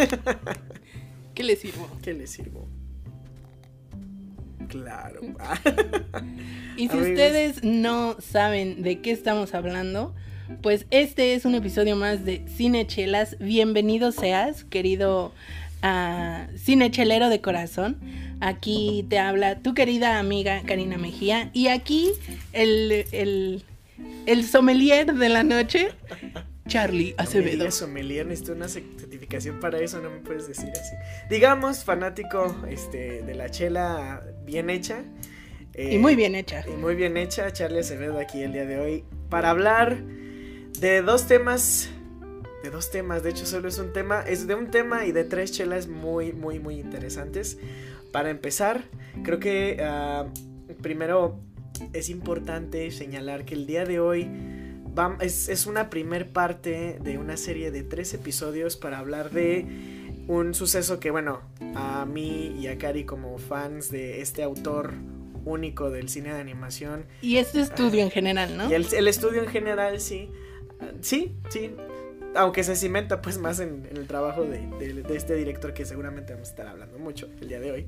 ¿Qué les sirvo? ¿Qué les sirvo? Claro. Y si Amigos. ustedes no saben de qué estamos hablando, pues este es un episodio más de Cinechelas. Bienvenido seas, querido ah, cinechelero de corazón. Aquí te habla tu querida amiga Karina Mejía. Y aquí el, el, el sommelier de la noche, Charlie Acevedo. sommelier, necesito una certificación para eso, no me puedes decir así. Digamos, fanático este, de la chela bien hecha. eh, Y muy bien hecha. Y muy bien hecha, Charlie Acevedo aquí el día de hoy para hablar de dos temas. De dos temas, de hecho solo es un tema, es de un tema y de tres chelas muy, muy, muy interesantes. Para empezar, creo que ah, primero es importante señalar que el día de hoy es, es una primer parte de una serie de tres episodios para hablar de un suceso que, bueno, a mí y a Cari como fans de este autor único del cine de animación Y este estudio en general, ¿no? y el, el estudio en general, sí. Sí, sí. Aunque se cimenta pues más en, en el trabajo de, de- de este director que seguramente vamos a estar hablando mucho el día de hoy.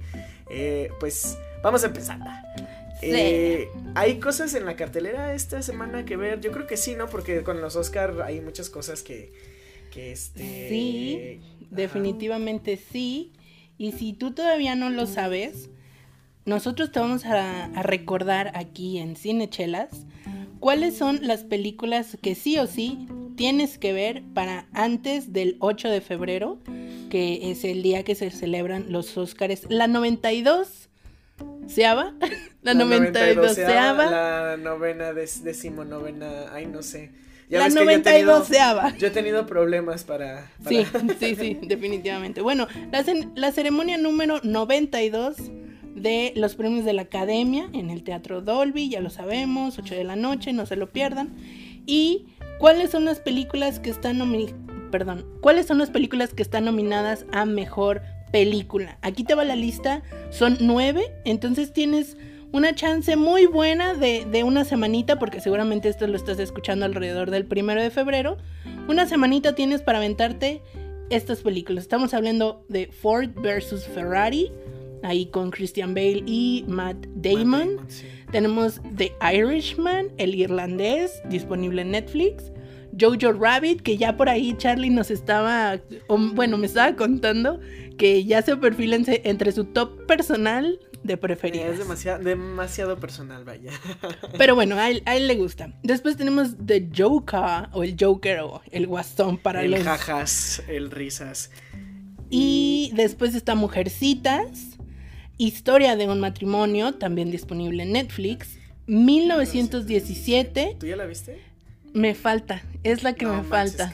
Eh, pues vamos a empezar. Eh, ¿Hay cosas en la cartelera esta semana que ver? Yo creo que sí, ¿no? Porque con los Oscar hay muchas cosas que... que este... Sí, ajá. Definitivamente sí. Y si tú todavía no lo sabes, nosotros te vamos a, a recordar aquí en Cinechelas cuáles son las películas que sí o sí tienes que ver para antes del 8 de febrero, que es el día que se celebran los Óscares. La 92 seaba, la, 92 seaba, La novena, decimonovena, ay no sé. la yo he 92 tenido- seaba. Yo he tenido problemas para... para- Sí, sí, sí, definitivamente. Bueno, la, la ceremonia número 92 de los premios de la Academia en el Teatro Dolby, ya lo sabemos, 8 de la noche, no se lo pierdan. Y cuáles son las películas que están nomi- perdón, cuáles son las películas que están nominadas a mejor película. Aquí te va la lista, son nueve, entonces tienes una chance muy buena de, de una semanita, porque seguramente esto lo estás escuchando alrededor del primero de febrero. Una semanita tienes para aventarte estas películas. Estamos hablando de Ford versus Ferrari, ahí con Christian Bale y Matt Damon. sí. Tenemos The Irishman, el irlandés, disponible en Netflix. Jojo Rabbit, que ya por ahí Charlie nos estaba, o, bueno, me estaba contando que ya se perfila en- entre su top personal de preferidas. Es demasiado, demasiado personal, vaya. Pero bueno, a él, a él le gusta. Después tenemos The Joker, o el Joker, o el Guasón para el los... jajas, el risas. Y después está Mujercitas, Historia de un matrimonio, también disponible en Netflix. 1917, ¿Tú ya la viste? me falta, es la que No me falta.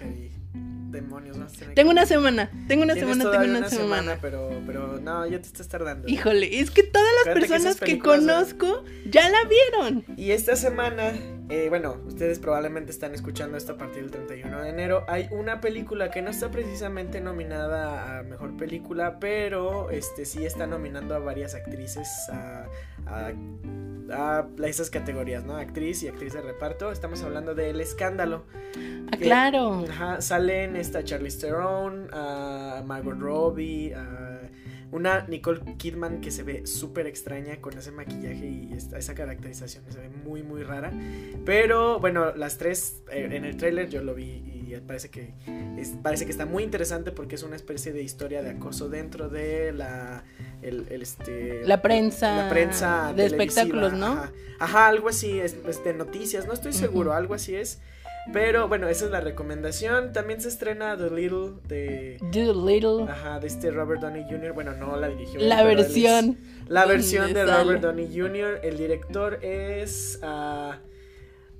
Demonios, vas a tener Tengo que- una semana, tengo una Tienes semana, tengo todavía una, semana. pero, pero no, ya te estás tardando. Híjole, es que todas las Acuérdate personas que, conozco ya la vieron. Y esta semana, eh, bueno, ustedes probablemente están escuchando esto a partir del 31 de enero. Hay una película que no está precisamente nominada a mejor película, pero este sí está nominando a varias actrices a, a, a esas categorías, ¿no? Actriz y actriz de reparto. Estamos hablando de El Escándalo. Ah, Que- claro. Ajá, salen esta Charlize Theron, a Margot Robbie, a una Nicole Kidman que se ve súper extraña con ese maquillaje y esta- esa caracterización se ve muy muy rara. Pero bueno, las tres eh, en el tráiler yo lo vi y parece que es- parece que está muy interesante porque es una especie de historia de acoso dentro de la el, el, este La prensa la prensa de espectáculos, ¿no? Ajá, Ajá, algo así es, es de noticias, no estoy seguro, algo así es. Pero bueno, esa es la recomendación. También se estrena The Little de. The Little. Ajá, de este Robert Downey Jr. Bueno, no la dirigió. La versión. la versión de Robert Downey Jr. El director es. Uh,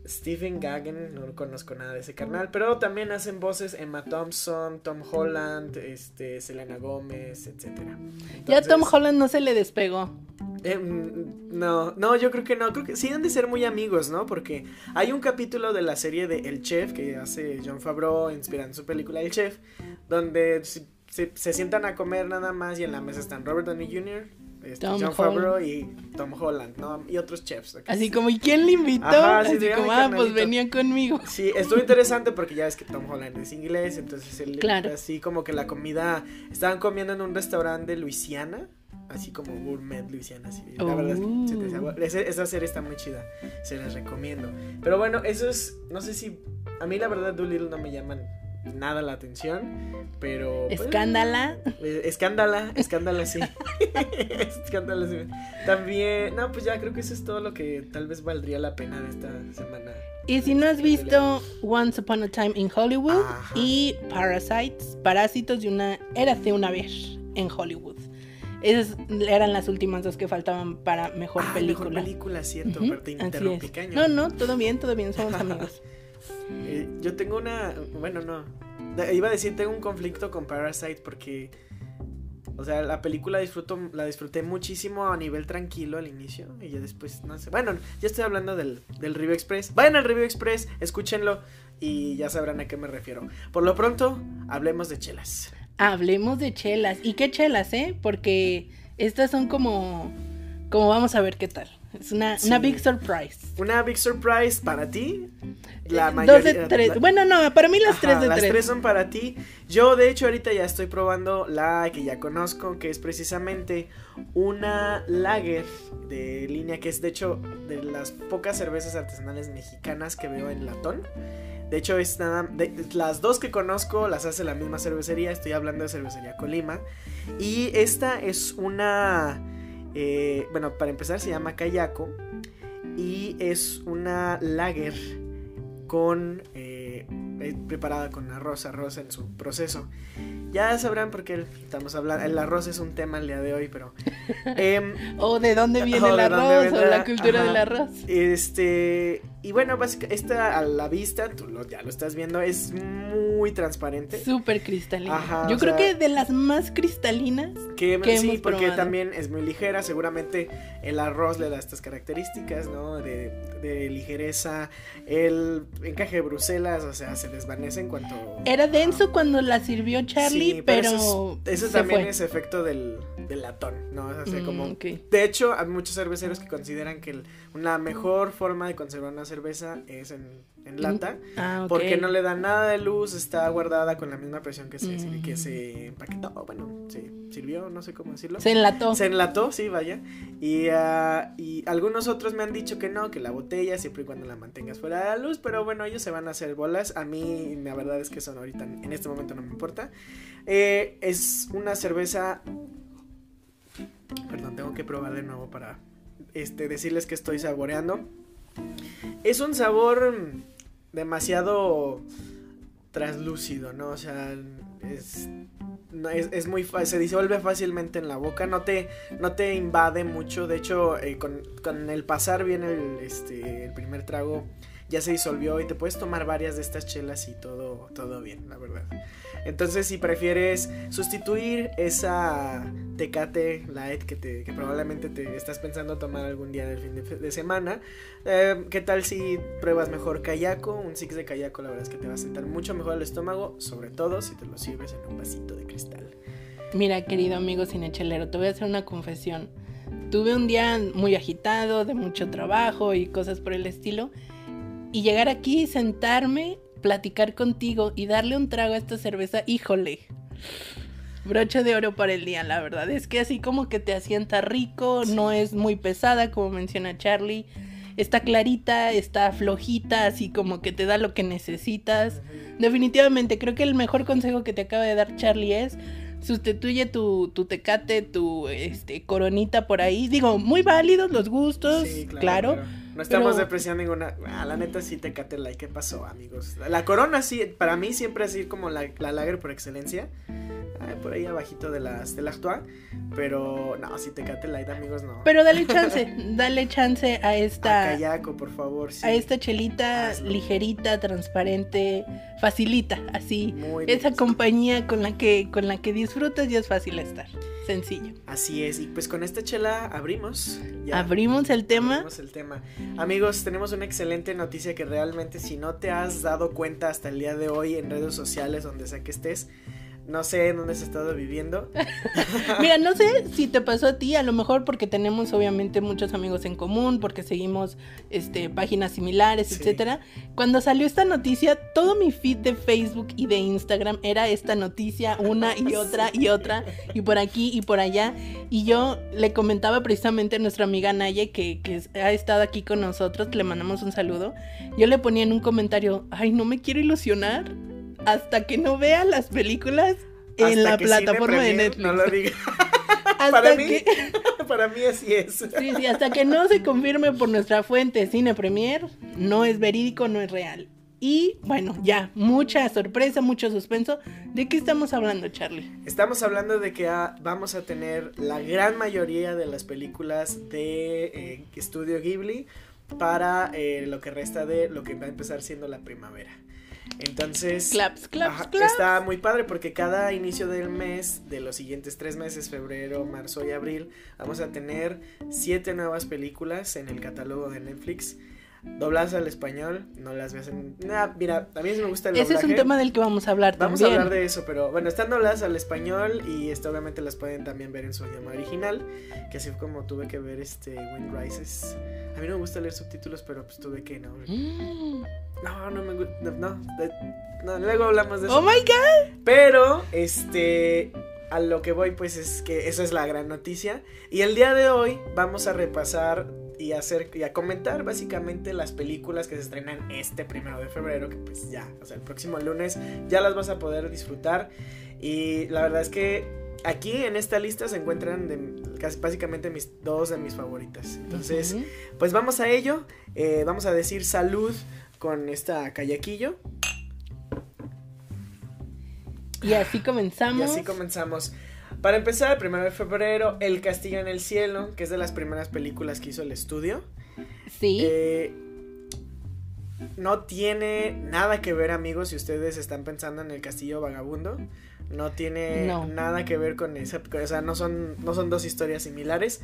Stephen Gagan, no conozco nada de ese canal, pero también hacen voces Emma Thompson, Tom Holland, este, Selena Gómez, etcétera. ya Tom Holland no se le despegó. Em, no, no, yo creo que no. Creo que sí han de ser muy amigos, ¿no? Porque hay un capítulo de la serie de El Chef que hace John Favreau inspirando su película El Chef, donde se, se, sientan a comer nada más y en la mesa están Robert Downey Jr., este, John Favreau y Tom Holland, ¿no? Y otros chefs. Así como, ¿y quién le invitó? Así como, ah, pues venían conmigo. Sí, estuvo interesante porque ya ves que Tom Holland es inglés, entonces él claro. así como que la comida, estaban comiendo en un restaurante de Luisiana así como gourmet Luisiana. Así, la verdad, oh. esa serie está muy chida, se las recomiendo. Pero bueno, eso es, no sé si, a mí la verdad Doolittle no me llaman nada la atención, pero... Pues, escándala. Eh, escándala, escándala, sí. escándala, sí. También, no, pues ya creo que eso es todo lo que tal vez valdría la pena de esta semana. Y si no has visto Once Upon a Time in Hollywood y Parasites, Parásitos de una... Érase una vez en Hollywood. Esas eran las últimas dos que faltaban para mejor ah, película. Mejor película, cierto, pero te interrumpí, caño. No, no, todo bien, todo bien, somos amigos. Eh, yo tengo una. Bueno, no. Iba a decir, tengo un conflicto con Parasite porque. O sea, la película disfruto, la disfruté muchísimo a nivel tranquilo al inicio. Y ya después, no sé. Bueno, ya estoy hablando del, del Review Express. Vayan al Review Express, escúchenlo y ya sabrán a qué me refiero. Por lo pronto, hablemos de chelas. Hablemos de chelas. ¿Y qué chelas, eh? Porque estas son como. Como vamos a ver qué tal. Es una, una big surprise. Una big surprise para ti. La mayoría. Dos de tres. bueno, no, para mí las tres de tres. Las tres son para ti. Yo, de hecho, ahorita ya estoy probando la que ya conozco, que es precisamente una lager de línea, que es de hecho de las pocas cervezas artesanales mexicanas que veo en latón. De hecho, es nada, de, las dos que conozco las hace la misma cervecería. Estoy hablando de cervecería Colima. Y esta es una. Eh, bueno, para empezar, se llama Kayako. Y es una lager con. Eh, preparada con arroz, arroz en su proceso. Ya sabrán por qué estamos hablando. El arroz es un tema el día de hoy, pero. Eh, o de dónde viene el arroz, o la cultura del arroz. Este. Y bueno, básicamente, esta a la vista, tú lo, ya lo estás viendo, es muy transparente. Súper cristalina. Yo creo que de las más cristalinas que, sí, porque también es muy ligera. Seguramente el arroz le da estas características, ¿no? De, de ligereza. El encaje de Bruselas, o sea, se desvanece en cuanto. Era denso cuando la sirvió Charlie, pero. Eso, también es efecto del, latón, ¿no? O como. Mm, de hecho, hay muchos cerveceros que consideran que una mejor forma de conservar una cerveza es en en lata. Ah, porque no le da nada de luz, está guardada con la misma presión que se, que se empaquetó. Bueno, sí, sirvió, no sé cómo decirlo. Se enlató. Se enlató, sí, vaya. Y, uh, y algunos otros me han dicho que no, que la botella siempre y cuando la mantengas fuera de la luz. Pero bueno, ellos se van a hacer bolas. A mí, la verdad es que son ahorita, en este momento no me importa. Eh, es una cerveza. Perdón, tengo que probar de nuevo para este, decirles que estoy saboreando. Es un sabor demasiado translúcido, ¿no? O sea, es, es, muy se disuelve fácilmente en la boca, no te, no te invade mucho, de hecho, eh, con, con, el pasar viene el, este, el primer trago, ya se disolvió y te puedes tomar varias de estas chelas y todo, todo bien, la verdad. Entonces, si prefieres sustituir esa Tecate Light que, que probablemente te estás pensando tomar algún día del fin de, semana, eh, ¿qué tal si pruebas mejor Kayako? Un Six de Kayako, la verdad es que te va a sentar mucho mejor el estómago, sobre todo si te lo sirves en un vasito de cristal. Mira, querido amigo cinechelero, te voy a hacer una confesión. Tuve un día muy agitado, de mucho trabajo y cosas por el estilo. Y llegar aquí, sentarme platicar contigo y darle un trago a esta cerveza, híjole. Broche de oro para el día, la verdad. Es que así como que te asienta rico, no es muy pesada, como menciona Charlie. Está clarita, está flojita, así como que te da lo que necesitas. Definitivamente, creo que el mejor consejo que te acaba de dar Charlie es sustituye tu, tu tecate, tu este, coronita por ahí. Digo, muy válidos los gustos, Sí, claro. No estamos pero- depreciando ninguna. Ah, la neta sí te cate like. ¿Qué pasó, amigos? La corona sí, para mí siempre es ir como la, la lager por excelencia. Ah, por ahí abajito de las de la. Pero no, si te cate light, amigos, no. Pero dale chance, dale chance a A esta, Kayako, por favor. Sí. a esta chelita Hazlo. ligerita, transparente, facilita, así. Muy Esa bien. compañía con la que con la que disfrutas y es fácil estar. Sencillo. Así es. Y pues con esta chela abrimos. ya. Abrimos el tema. Abrimos el tema. Amigos, tenemos una excelente noticia que realmente si no te has dado cuenta hasta el día de hoy en redes sociales, donde sea que estés, no sé en dónde has estado viviendo. Mira, no sé si te pasó a ti, a lo mejor porque tenemos obviamente muchos amigos en común, porque seguimos este páginas similares, Sí. etcétera. Cuando salió esta noticia, todo mi feed de Facebook y de Instagram era esta noticia, una y otra y otra, y por aquí y por allá. Y yo le comentaba precisamente a nuestra amiga Naye, que, que ha estado aquí con nosotros, le mandamos un saludo. Yo le ponía en un comentario, ay, no me quiero ilusionar hasta que no vea las películas en la plataforma de Netflix. No lo diga. Hasta Para mí, que- para mí así es. Sí, sí, hasta que no se confirme por nuestra fuente Cine Premier, no es verídico, no es real. Y bueno, ya, mucha sorpresa, mucho suspenso. ¿De qué estamos hablando, Charlie? Estamos hablando de que ah, vamos a tener la gran mayoría de las películas de eh, Estudio Ghibli para eh, lo que resta de lo que va a empezar siendo la primavera. Entonces, Claps, claps, ajá, claps. está muy padre porque cada inicio del mes, de los siguientes tres meses, febrero, marzo y abril, vamos a tener siete nuevas películas en el catálogo de Netflix. Dobladas al español, no las ves en... Nah, mira, a mí sí me gusta el Ese es un tema del que vamos a hablar Vamos también. a hablar de eso, pero bueno, están dobladas al español y esto obviamente las pueden también ver en su idioma original, que así como tuve que ver este Wind Rises. A mí no me gusta leer subtítulos, pero pues tuve que no. Mm. No, no me gusta, no, no, luego hablamos de eso. Oh my god. Pero, este, a lo que voy, pues es que esa es la gran noticia. Y el día de hoy vamos a repasar y a hacer y a comentar básicamente las películas que se estrenan este primero de febrero, que pues ya, o sea, el próximo lunes ya las vas a poder disfrutar. Y la verdad es que aquí en esta lista se encuentran de- casi básicamente mis dos de mis favoritas. Entonces, pues vamos a ello. Eh, vamos a decir salud con esta callaquillo. Y así Y comenzamos. así comenzamos. Para empezar, el primero de febrero, El Castillo en el Cielo, que es de las primeras películas que hizo el estudio. Sí. Eh, no tiene nada que ver, amigos, si ustedes están pensando en El Castillo Vagabundo. No tiene No. nada que ver con esa. O sea, no son, no son dos historias similares.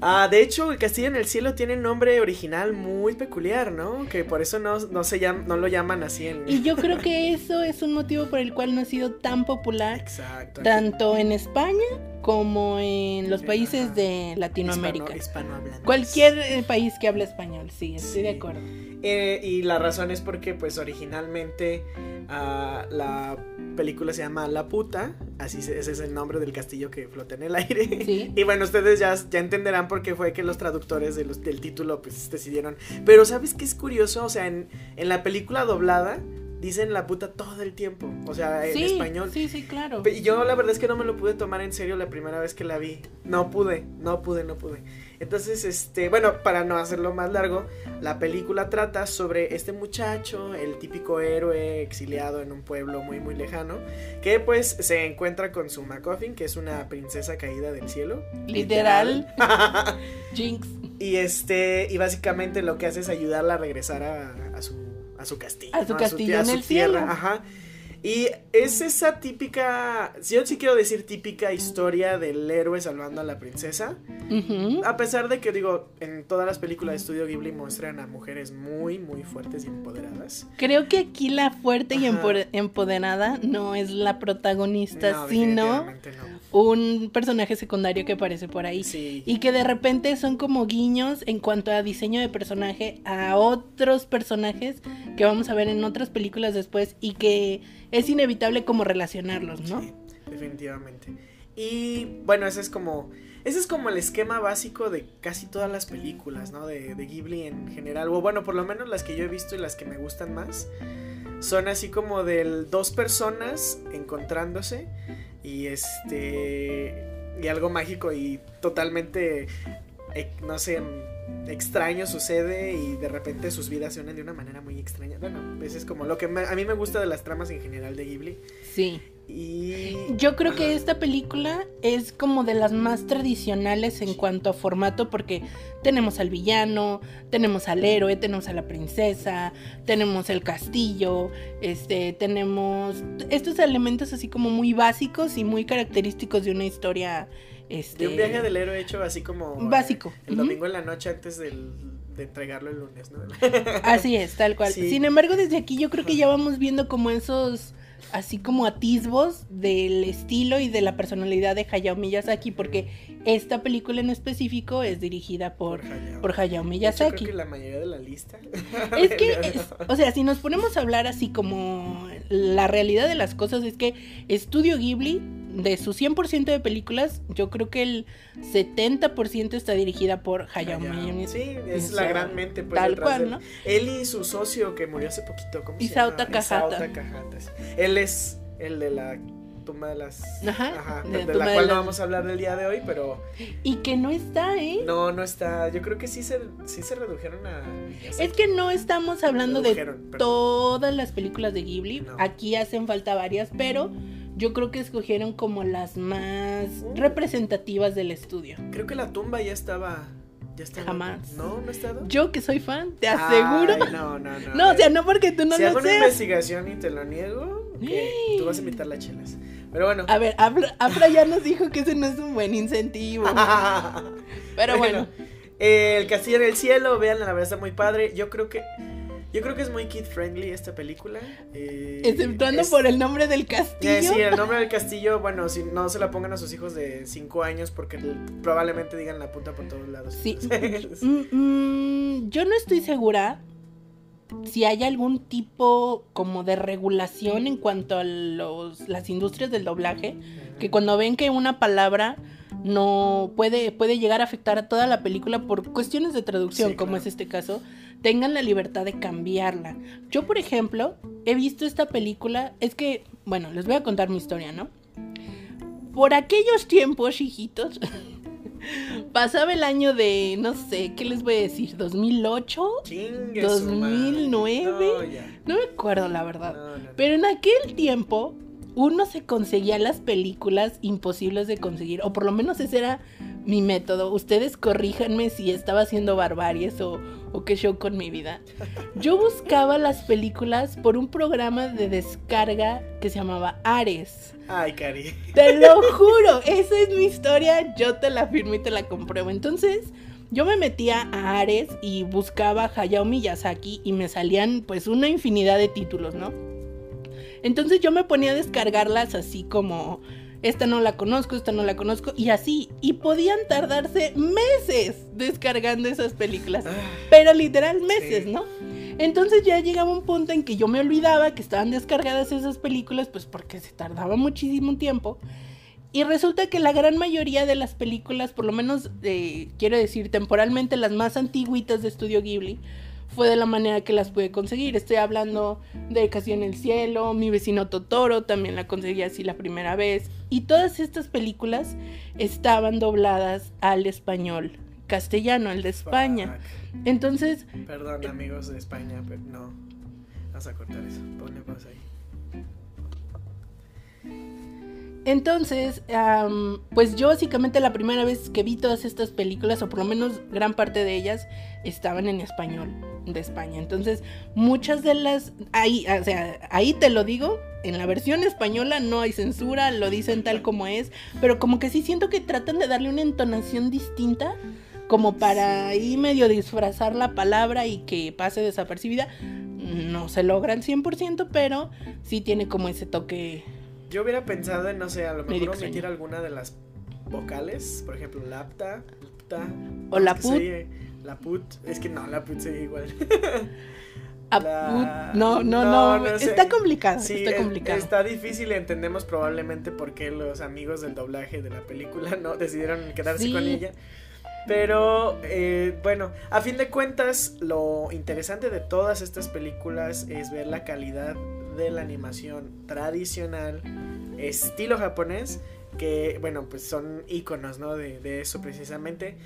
Ah, de hecho, El Castillo en el Cielo tiene un nombre original muy peculiar, ¿no? Que por eso no, no, se llama, no lo llaman así en. Y yo creo que eso es un motivo por el cual no ha sido tan popular Exacto. tanto en España como en los países de Latinoamérica. Hispano-. Cualquier eh, país que hable español, sí, estoy Sí. de acuerdo. Eh, y la razón es porque, pues, originalmente ah, la película se llama La Puta. Así se- ese es el nombre del castillo que flota en el aire. Sí. Y bueno, ustedes ya, ya entenderán por qué fue que los traductores de los- del título, pues, decidieron. Pero, ¿sabes qué es curioso? O sea, en, en la película doblada dicen La Puta todo el tiempo. O sea, en sí, español. Sí, sí, claro. Y yo la verdad es que no me lo pude tomar en serio la primera vez que la vi. No pude, no pude, no pude. Entonces, este, bueno, para no hacerlo más largo, la película trata sobre este muchacho, el típico héroe exiliado en un pueblo muy muy lejano, que pues se encuentra con su MacGuffin, que es una princesa caída del cielo. Literal. Jinx. y este, y básicamente lo que hace es ayudarla a regresar a, a su a su castillo. A su ¿no? castillo a en su el tierra, cielo. Ajá. Y es esa típica, yo sí quiero decir típica historia del héroe salvando a la princesa. A pesar de que digo, en todas las películas de estudio Ghibli muestran a mujeres muy, muy fuertes y empoderadas. Creo que aquí la fuerte y Ajá. empoderada no es la protagonista, No, sino no. Un personaje secundario que aparece por ahí. Sí. Y que de repente son como guiños en cuanto a diseño de personaje a otros personajes que vamos a ver en otras películas después y que es inevitable como relacionarlos, ¿no? Sí, definitivamente. Y bueno, ese es como. Ese es como el esquema básico de casi todas las películas, ¿no? De, de Ghibli en general. O bueno, por lo menos las que yo he visto y las que me gustan más. Son así como de dos personas encontrándose. Y este y algo mágico y totalmente eh, no sé extraño sucede y de repente sus vidas se unen de una manera muy extraña. Bueno, pues es como lo que a mí me gusta de las tramas en general de Ghibli. Sí. Y yo creo que esta película es como de las más tradicionales en cuanto a formato porque tenemos al villano, tenemos al héroe, tenemos a la princesa, tenemos el castillo, este, tenemos estos elementos así como muy básicos y muy característicos de una historia este... De un viaje del héroe hecho así como... Básico. El domingo en la noche antes del, de entregarlo el lunes, ¿no? Así es, tal cual. Sin embargo, desde aquí yo creo que ya vamos viendo como esos así como atisbos del estilo y de la personalidad de Hayao Miyazaki, porque esta película en específico es dirigida por, por Hayao, Miyazaki. creo que la mayoría de la lista. Es que, o sea, si nos ponemos a hablar así como la realidad de las cosas, es que Estudio Ghibli de su 100% de películas, yo creo que el 70% está dirigida por Hayao Miyazaki. Sí, es la gran mente. Pues, tal cual, ¿no? Él y su socio que murió hace poquito, ¿cómo Isao se Takahata. Él es el de la tumba de las... Ajá, de, la cual no vamos a hablar del día de hoy, pero... Y que no está, ¿eh? No, no está. Yo creo que sí se, sí se redujeron a... Es que no estamos hablando de todas las películas de Ghibli. Aquí hacen falta varias, pero yo creo que escogieron como las más representativas del estudio. Creo que la tumba ya estaba. Ya estaba. Jamás. ¿No? ¿No ha estado? Yo que soy fan, te aseguro. no, no, no. No, o sea, no porque tú no si lo hago una investigación y te lo niego, tú vas a invitar las chelas. Pero bueno. A ver, Afra ya nos dijo que ese no es un buen incentivo. Pero bueno. Eh, el castillo en el cielo, vean, la verdad está muy padre. Yo creo que yo creo que es muy kid friendly esta película. Eh, Exceptuando por el nombre del castillo. Eh, sí, el nombre del castillo, bueno, si no se la pongan a sus hijos de 5 años porque probablemente digan la puta por todos lados. Sí. Mm, mm, yo no estoy segura si hay algún tipo como de regulación en cuanto a los, las industrias del doblaje, que cuando ven que una palabra no puede, puede llegar a afectar a toda la película por cuestiones de traducción, como es este caso, tengan la libertad de cambiarla. Yo, por ejemplo, he visto esta película, es que, bueno, les voy a contar mi historia, ¿no? Por aquellos tiempos, hijitos, pasaba el año de, no sé, ¿qué les voy a decir? ¿2008? ¿2009? No, me acuerdo, la verdad. Pero en aquel tiempo uno se conseguía las películas imposibles de conseguir, o por lo menos ese era mi método. Ustedes corríjanme si estaba haciendo barbaries o, o qué show con mi vida. Yo buscaba las películas por un programa de descarga que se llamaba Ares. Ay, Cari. Te lo juro, esa es mi historia, yo te la firmo y te la compruebo. Entonces, yo me metía a Ares y buscaba Hayao Miyazaki y me salían pues una infinidad de títulos, ¿no? Entonces yo me ponía a descargarlas así como, esta no la conozco, esta no la conozco, y así. Y podían tardarse meses descargando esas películas. Ah. Pero literal meses, ¿no? Entonces ya llegaba un punto en que yo me olvidaba que estaban descargadas esas películas, pues porque se tardaba muchísimo tiempo. Y resulta que la gran mayoría de las películas, por lo menos eh, quiero decir temporalmente las más antiguitas de Estudio Ghibli, fue de la manera que las pude conseguir. Estoy hablando de Casi en el Cielo, Mi vecino Totoro, también la conseguí así la primera vez. Y todas estas películas estaban dobladas al español castellano, el de España. Entonces... Perdón amigos de España, pero no. Vas a cortar eso. Ponle pausa ahí. Entonces, pues yo básicamente la primera vez que vi todas estas películas, o por lo menos gran parte de ellas, estaban en español de España. Entonces, muchas de las, ahí, o sea, ahí te lo digo, en la versión española no hay censura, lo dicen tal como es, pero como que sí siento que tratan de darle una entonación distinta, como para ahí medio disfrazar la palabra y que pase desapercibida. No se logran 100%, pero sí tiene como ese toque yo hubiera pensado en, no sé, a lo mejor omitir alguna de las vocales, por ejemplo, lapta, lapta. O la put. La put, es que no, la put sería igual. No, no, no, está complicado, sí, está complicado. Está difícil, entendemos probablemente por qué los amigos del doblaje de la película no decidieron quedarse con ella. Pero eh, bueno, a fin de cuentas, lo interesante de todas estas películas es ver la calidad de la animación tradicional estilo japonés, que bueno, pues son iconos, ¿no? De, de eso precisamente.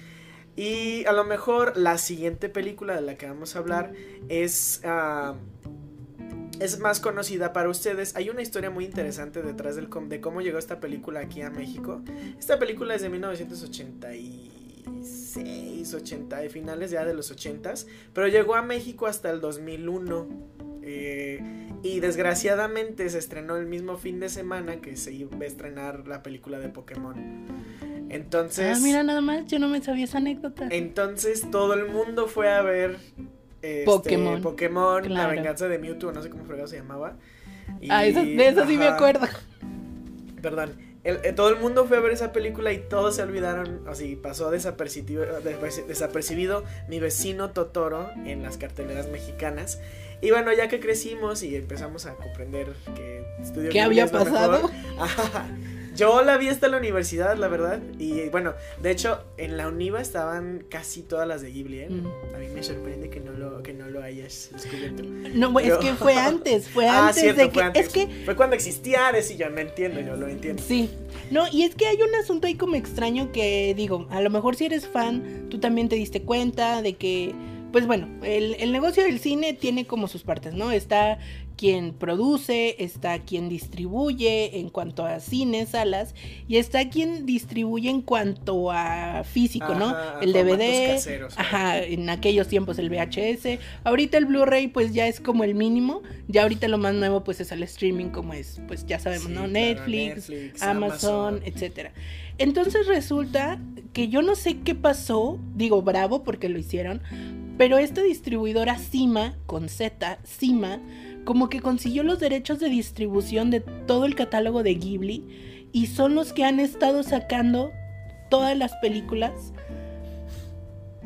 Y a lo mejor la siguiente película de la que vamos a hablar es... ah, es más conocida para ustedes. Hay una historia muy interesante detrás del com- de cómo llegó esta película aquí a México. Esta película es de 1986, 80, de finales ya de los 80s, pero llegó a México hasta el 2001. eh, y desgraciadamente se estrenó el mismo fin de semana que se iba a estrenar la película de Pokémon. Entonces, Ah, mira nada más, yo no me sabía esa anécdota. entonces todo el mundo fue a ver este, Pokémon. Pokémon, La venganza de Mewtwo, no sé cómo fregado se llamaba. Y- ah, eso- de eso sí me acuerdo. Perdón. El- eh, todo el mundo fue a ver esa película y todos se olvidaron, así pasó desapercibido, des- desapercibido mi vecino Totoro en las carteleras mexicanas. Y bueno, ya que crecimos y empezamos a comprender que Estudio ¿Qué había pasado? mejor, ajá, Yo la vi hasta la universidad, la verdad. Y bueno, de hecho, en la Univa estaban casi todas las de Ghibli, ¿eh? Mm. A mí me sorprende que no lo, que no lo hayas descubierto. No, es Pero- que fue antes, fue ah, antes cierto, de que fue antes. es que Fue cuando existía Ares y yo no entiendo, yo lo entiendo. Sí, no, y es que hay un asunto ahí como extraño que digo, a lo mejor si eres fan, tú también te diste cuenta de que, pues bueno, el, el negocio del cine tiene como sus partes, ¿no? Está quien produce, está quien distribuye en cuanto a cines, salas, y está quien distribuye en cuanto a físico, ¿no? El DVD, caseros, ajá, en aquellos tiempos el VHS, ahorita el Blu-ray pues ya es como el mínimo, ya ahorita lo más nuevo pues es el streaming como es, pues ya sabemos, Sí, ¿no? claro, Netflix, Amazon, Amazon. etcétera. Entonces resulta que yo no sé qué pasó, digo bravo porque lo hicieron, pero esta distribuidora Cima, con Z, Cima, como que consiguió los derechos de distribución de todo el catálogo de Ghibli y son los que han estado sacando todas las películas.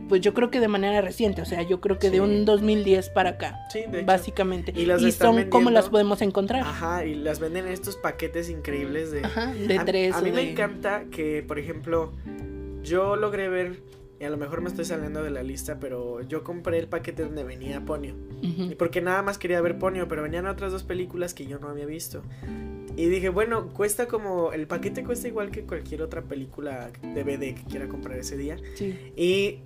Pues yo creo que de manera reciente, o sea, yo creo que de un 2010 para acá, Sí, de hecho. básicamente. Y las son como las podemos encontrar. Ajá, y las venden en estos paquetes increíbles de... Ajá, de a, tres. a mí me encanta que, por ejemplo, yo logré ver, y a lo mejor me estoy saliendo de la lista, pero yo compré el paquete donde venía Ponio. Y porque nada más quería ver Ponio, pero venían otras dos películas que yo no había visto. Y dije, bueno, cuesta como. El paquete cuesta igual que cualquier otra película DVD que quiera comprar ese día. Sí. Y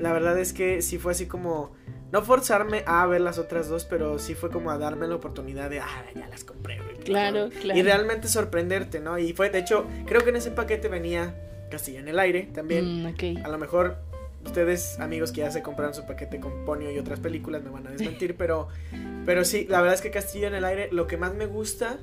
la verdad es que sí fue así como. No forzarme a ver las otras dos, pero sí fue como a darme la oportunidad de, ah, ya las compré, güey. Claro, claro. Y realmente sorprenderte, ¿no? Y fue, de hecho, creo que en ese paquete venía Castilla en el aire también. Mm. A lo mejor ustedes, amigos que ya se compraron su paquete con Ponio y otras películas, me van a desmentir, pero, pero sí, la verdad es que Castillo en el aire, lo que más me gusta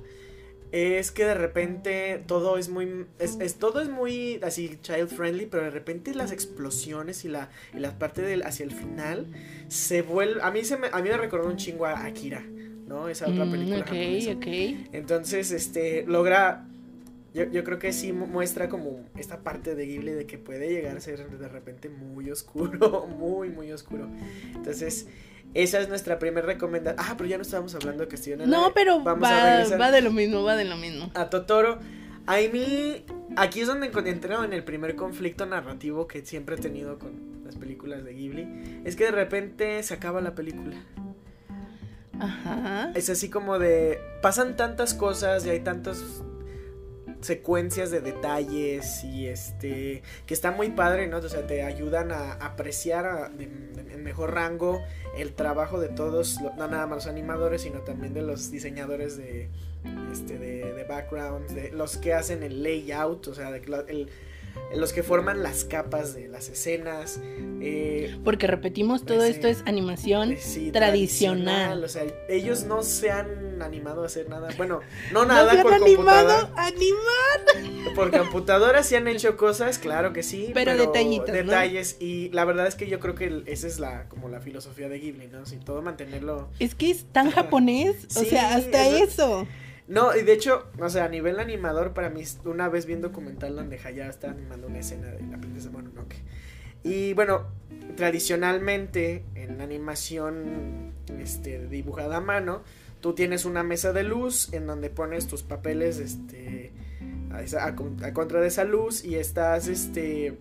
es que de repente todo es muy, es, es- todo es muy así child friendly, pero de repente las explosiones y la, y la parte del, hacia el final se vuelve, a mí se me, a mí me recordó un chingo a Akira, ¿no? Esa otra Mm, película. ok, japonesa. ok. Entonces, este, logra. Yo, yo creo que sí mu- muestra como esta parte de Ghibli de que puede llegar a ser de repente muy oscuro, muy, muy oscuro. Entonces, esa es nuestra primera recomendación. Ah, pero ya no estábamos hablando de Castillo en el No, pero Vamos a va, regresar va de lo mismo, va de lo mismo. a Totoro. A mí, aquí es donde entré en el primer conflicto narrativo que siempre he tenido con las películas de Ghibli. Es que de repente se acaba la película. Ajá. Es así como de. Pasan tantas cosas y hay tantas secuencias de detalles y este. que está muy padre, ¿no? O sea, te ayudan a apreciar en mejor rango el trabajo de todos, no nada más los animadores, sino también de los diseñadores de. Este, de, de backgrounds, de los que hacen el layout, o sea, de, el- los que forman las capas de las escenas. Eh, Porque repetimos, todo esto es animación eh, sí, tradicional. O sea, ellos no se han animado a hacer nada. Bueno, no ¿No nada se han por animado? computadora. ¡Animar! Por computadora sí han hecho cosas, claro que sí. Pero detallitos, ¿no? Detalles. Y la verdad es que yo creo que esa es la como la filosofía de Ghibli, ¿no? Sin todo mantenerlo. Es que es tan japonés. o Sí, sea, hasta eso. No, y de hecho, o sea, a nivel animador, para mí, una vez vi un documental donde Hayao está animando una escena de la princesa Mononoke. Y bueno, tradicionalmente en animación este, dibujada a mano, tú tienes una mesa de luz en donde pones tus papeles este, a, a contra de esa luz y estás este,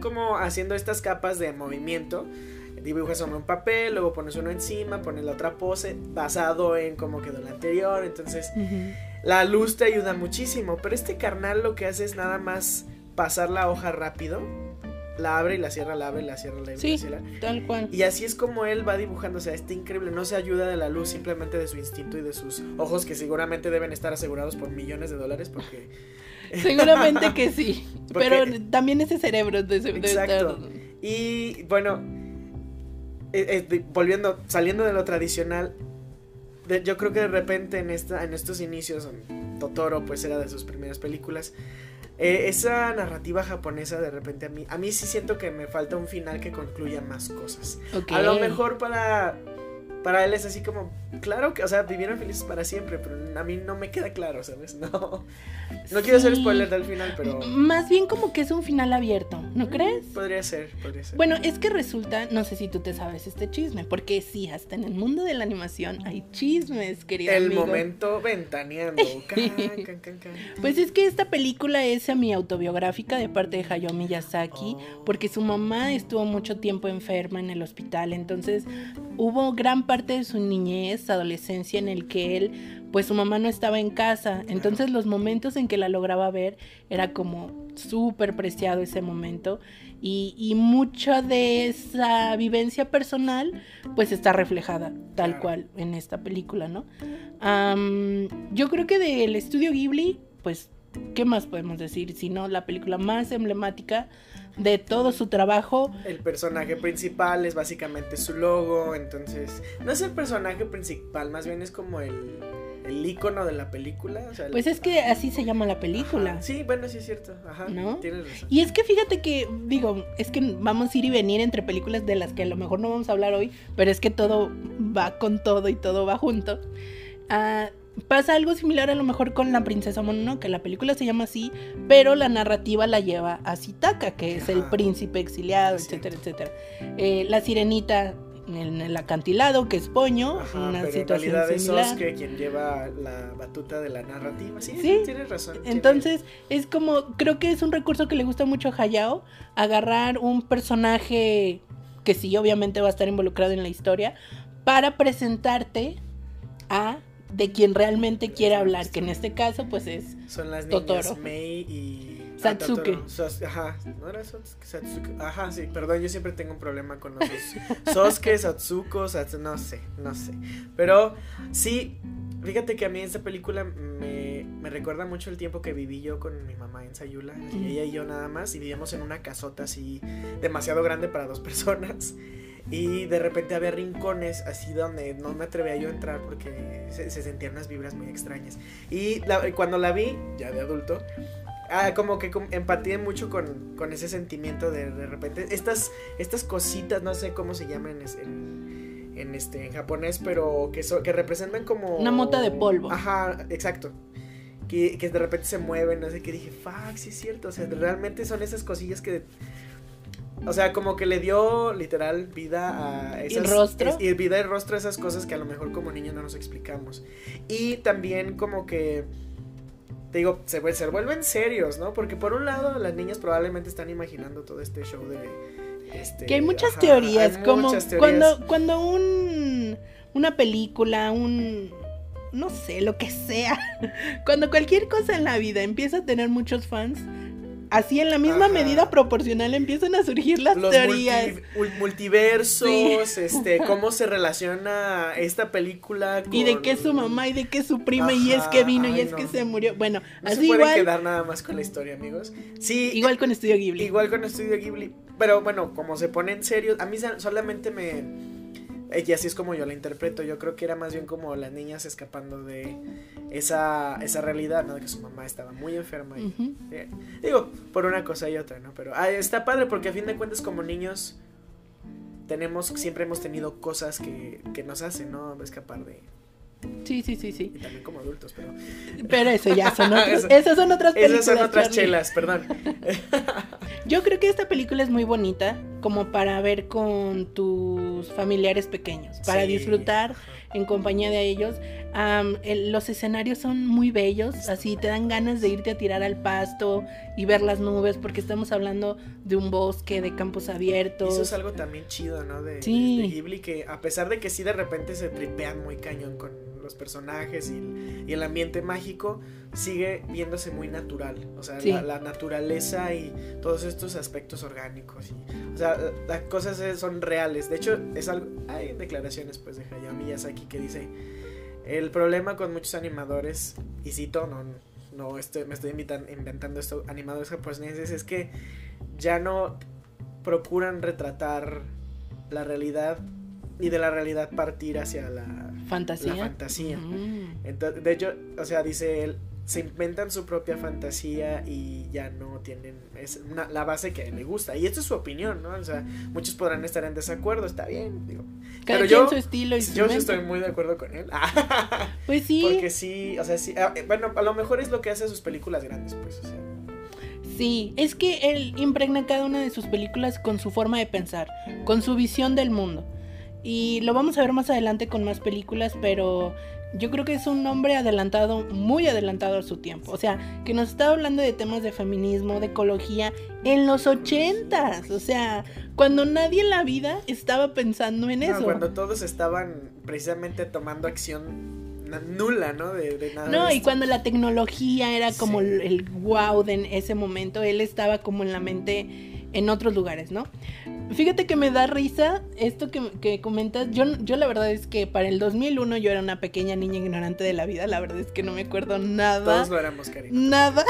como haciendo estas capas de movimiento dibujas sobre un papel, luego pones uno encima, pones la otra pose, basado en cómo quedó la anterior, entonces Ujú. la luz te ayuda muchísimo, pero este carnal lo que hace es nada más pasar la hoja rápido, la abre y la cierra, la abre y la cierra, la abre y Sí, la cierra. tal cual. Y así es como él va dibujando, o sea, está increíble, no se ayuda de la luz, simplemente de su instinto y de sus ojos que seguramente deben estar asegurados por millones de dólares porque... Seguramente que sí. Porque- Pero también ese cerebro de, de Exacto. estar- Y bueno, eh, eh, volviendo, saliendo de lo tradicional, de- yo creo que de repente en, esta, en estos inicios, Totoro pues era de sus primeras películas, eh, esa narrativa japonesa de repente a mí, a mí sí siento que me falta un final que concluya más cosas. A lo mejor para, para él es así como, claro que, o sea, vivieron felices para siempre, pero a mí no me queda claro, ¿sabes? No, no quiero hacer spoiler del final, pero Más bien como que es un final abierto, ¿no crees? podría ser, podría ser. Bueno, es que resulta, no sé si tú te sabes este chisme, porque sí, hasta en el mundo de la animación hay chismes, querido El amigo. momento ventaneando. Can, can, can, can. Pues es que esta película es semi autobiográfica de parte de Hayao Miyazaki, Oh. porque su mamá estuvo mucho tiempo enferma en el hospital, entonces hubo gran parte de su niñez, adolescencia en el que él, pues su mamá no estaba en casa, entonces los momentos en que la lograba ver era como súper preciado ese momento y, y mucha de esa vivencia personal pues está reflejada tal cual en esta película, ¿no? Yo creo que del estudio Ghibli, pues, ¿qué más podemos decir? Sino la película más emblemática de todo su trabajo. El personaje principal es básicamente su logo, entonces no es el personaje principal, más bien es como el, el icono de la película. o sea, el- Pues es que así se llama la película. Ajá, Sí, bueno, sí es cierto. Ajá, ¿No? tienes razón. Y es que fíjate que, digo, es que vamos a ir y venir entre películas de las que a lo mejor no vamos a hablar hoy, pero es que todo va con todo y todo va junto. Ah, pasa algo similar a lo mejor con La Princesa Mononoke, la película se llama así, pero la narrativa la lleva a Sitaka, que es el príncipe exiliado, etcétera, etcétera. Eh, la Sirenita en el acantilado, que es Poño, Ajá, una pero en situación realidad es similar. Sasuke quien lleva la batuta de la narrativa. Sí, Sí. tienes razón. Entonces, es como, creo que es un recurso que le gusta mucho a Hayao, agarrar un personaje que sí, obviamente va a estar involucrado en la historia, para presentarte a de quien realmente quiere hablar, que en este caso, pues es son las niñas Totoro. Mei y. Satsuke. Sas- Ajá, ¿no era Satsuke? Satsuke? Ajá, sí, perdón, yo siempre tengo un problema con los Sosuke, Satsuko, Sats- no sé, no sé. Pero sí, fíjate que a mí esta película me, me recuerda mucho el tiempo que viví yo con mi mamá en Sayula, ella y yo nada más, y vivíamos en una casota así demasiado grande para dos personas. Y de repente había rincones así donde no me atrevía yo a entrar porque se, se sentían unas vibras muy extrañas. Y la- cuando la vi, ya de adulto, ah, como que empatié mucho con, con ese sentimiento de de repente estas, estas cositas, no sé cómo se llaman en, en este, en japonés, pero que, so- que representan como... Una mota de polvo. Ajá, exacto. Que, que de repente se mueven, no sé qué, dije, fuck, sí es cierto, o sea, realmente son esas cosillas que... O sea, como que le dio literal vida a esas... rostro? es- y vida y rostro a esas cosas que a lo mejor como niños no nos explicamos. Y también como que... Te digo, se, se vuelven serios, ¿no? Porque por un lado las niñas probablemente están imaginando todo este show de... Este, que hay muchas ajá, teorías, hay como muchas teorías. cuando cuando un una película, un no sé, lo que sea, cuando cualquier cosa en la vida empieza a tener muchos fans, así en la misma Ajá. medida proporcional empiezan a surgir las los teorías. multi- ul- multiversos, Sí. este, cómo se relaciona esta película con... Y de que su mamá y de que su prima y es que Ajá, vino y ay, es que no. se murió. Bueno, No así se pueden igual, quedar nada más con la historia, amigos. Sí, igual con Estudio Ghibli. igual con Estudio Ghibli. Pero bueno, como se pone en serio, a mí solamente me... Y así es como yo la interpreto. Yo creo que era más bien como las niñas escapando de esa, esa realidad, ¿no? De que su mamá estaba muy enferma. Y, eh, digo, por una cosa y otra, ¿no? Pero ah, está padre porque a fin de cuentas como niños tenemos, siempre hemos tenido cosas que, que nos hacen, ¿no? Escapar de... Sí, sí, sí, sí. Y también como adultos, pero... Pero eso ya son otras, Eso- esas son otras películas. Esas son otras Charlie. chelas, perdón. Yo creo que esta película es muy bonita. como para ver con tus familiares pequeños, para Sí, disfrutar en compañía de ellos. El- los escenarios son muy bellos, así te dan ganas de irte a tirar al pasto y ver las nubes, porque estamos hablando de un bosque, de campos abiertos. Eso es algo también chido, ¿no? De, Sí. de Ghibli, que a pesar de que sí de repente se tripean muy cañón con los personajes y el, y el ambiente mágico, sigue viéndose muy natural. O sea, Sí. la, la naturaleza y todos estos aspectos orgánicos. Y, o sea, las cosas eh, son reales. De hecho, es algo. Hay declaraciones pues de Hayao Miyazaki que dice. El problema con muchos animadores, y cito, no, no estoy, me estoy inventando esto, animadores japoneses, es que ya no procuran retratar la realidad y de la realidad partir hacia la, fantasía. la fantasía. Mm. Entonces, de hecho, o sea, dice él, se inventan su propia fantasía y ya no tienen es una- la base que le gusta. Y esto es su opinión, ¿no? O sea, muchos podrán estar en desacuerdo, está bien, digo. Cada Pero yo- su estilo y Yo sí estoy muy de acuerdo con él. Pues sí, Porque sí, o sea, sí. ah, eh, Bueno, a lo mejor es lo que hace sus películas grandes, pues. O sea, sí. Es que él impregna cada una de sus películas con su forma de pensar, con su visión del mundo. Y lo vamos a ver más adelante con más películas, pero yo creo que es un hombre adelantado, muy adelantado a su tiempo. O sea, que nos está hablando de temas de feminismo, de ecología, en los ochentas. O sea, cuando nadie en la vida estaba pensando en no, eso. cuando todos estaban precisamente tomando acción nula, ¿no? De, de nada. No, de y cuando la tecnología era como Sí. el wow de en ese momento, él estaba como en la mente en otros lugares, ¿no? Fíjate que me da risa esto que, que comentas. Yo, yo la verdad es que para el 2001 yo era una pequeña niña ignorante de la vida. La verdad es que no me acuerdo nada. Todos lo éramos, cariño. Nada.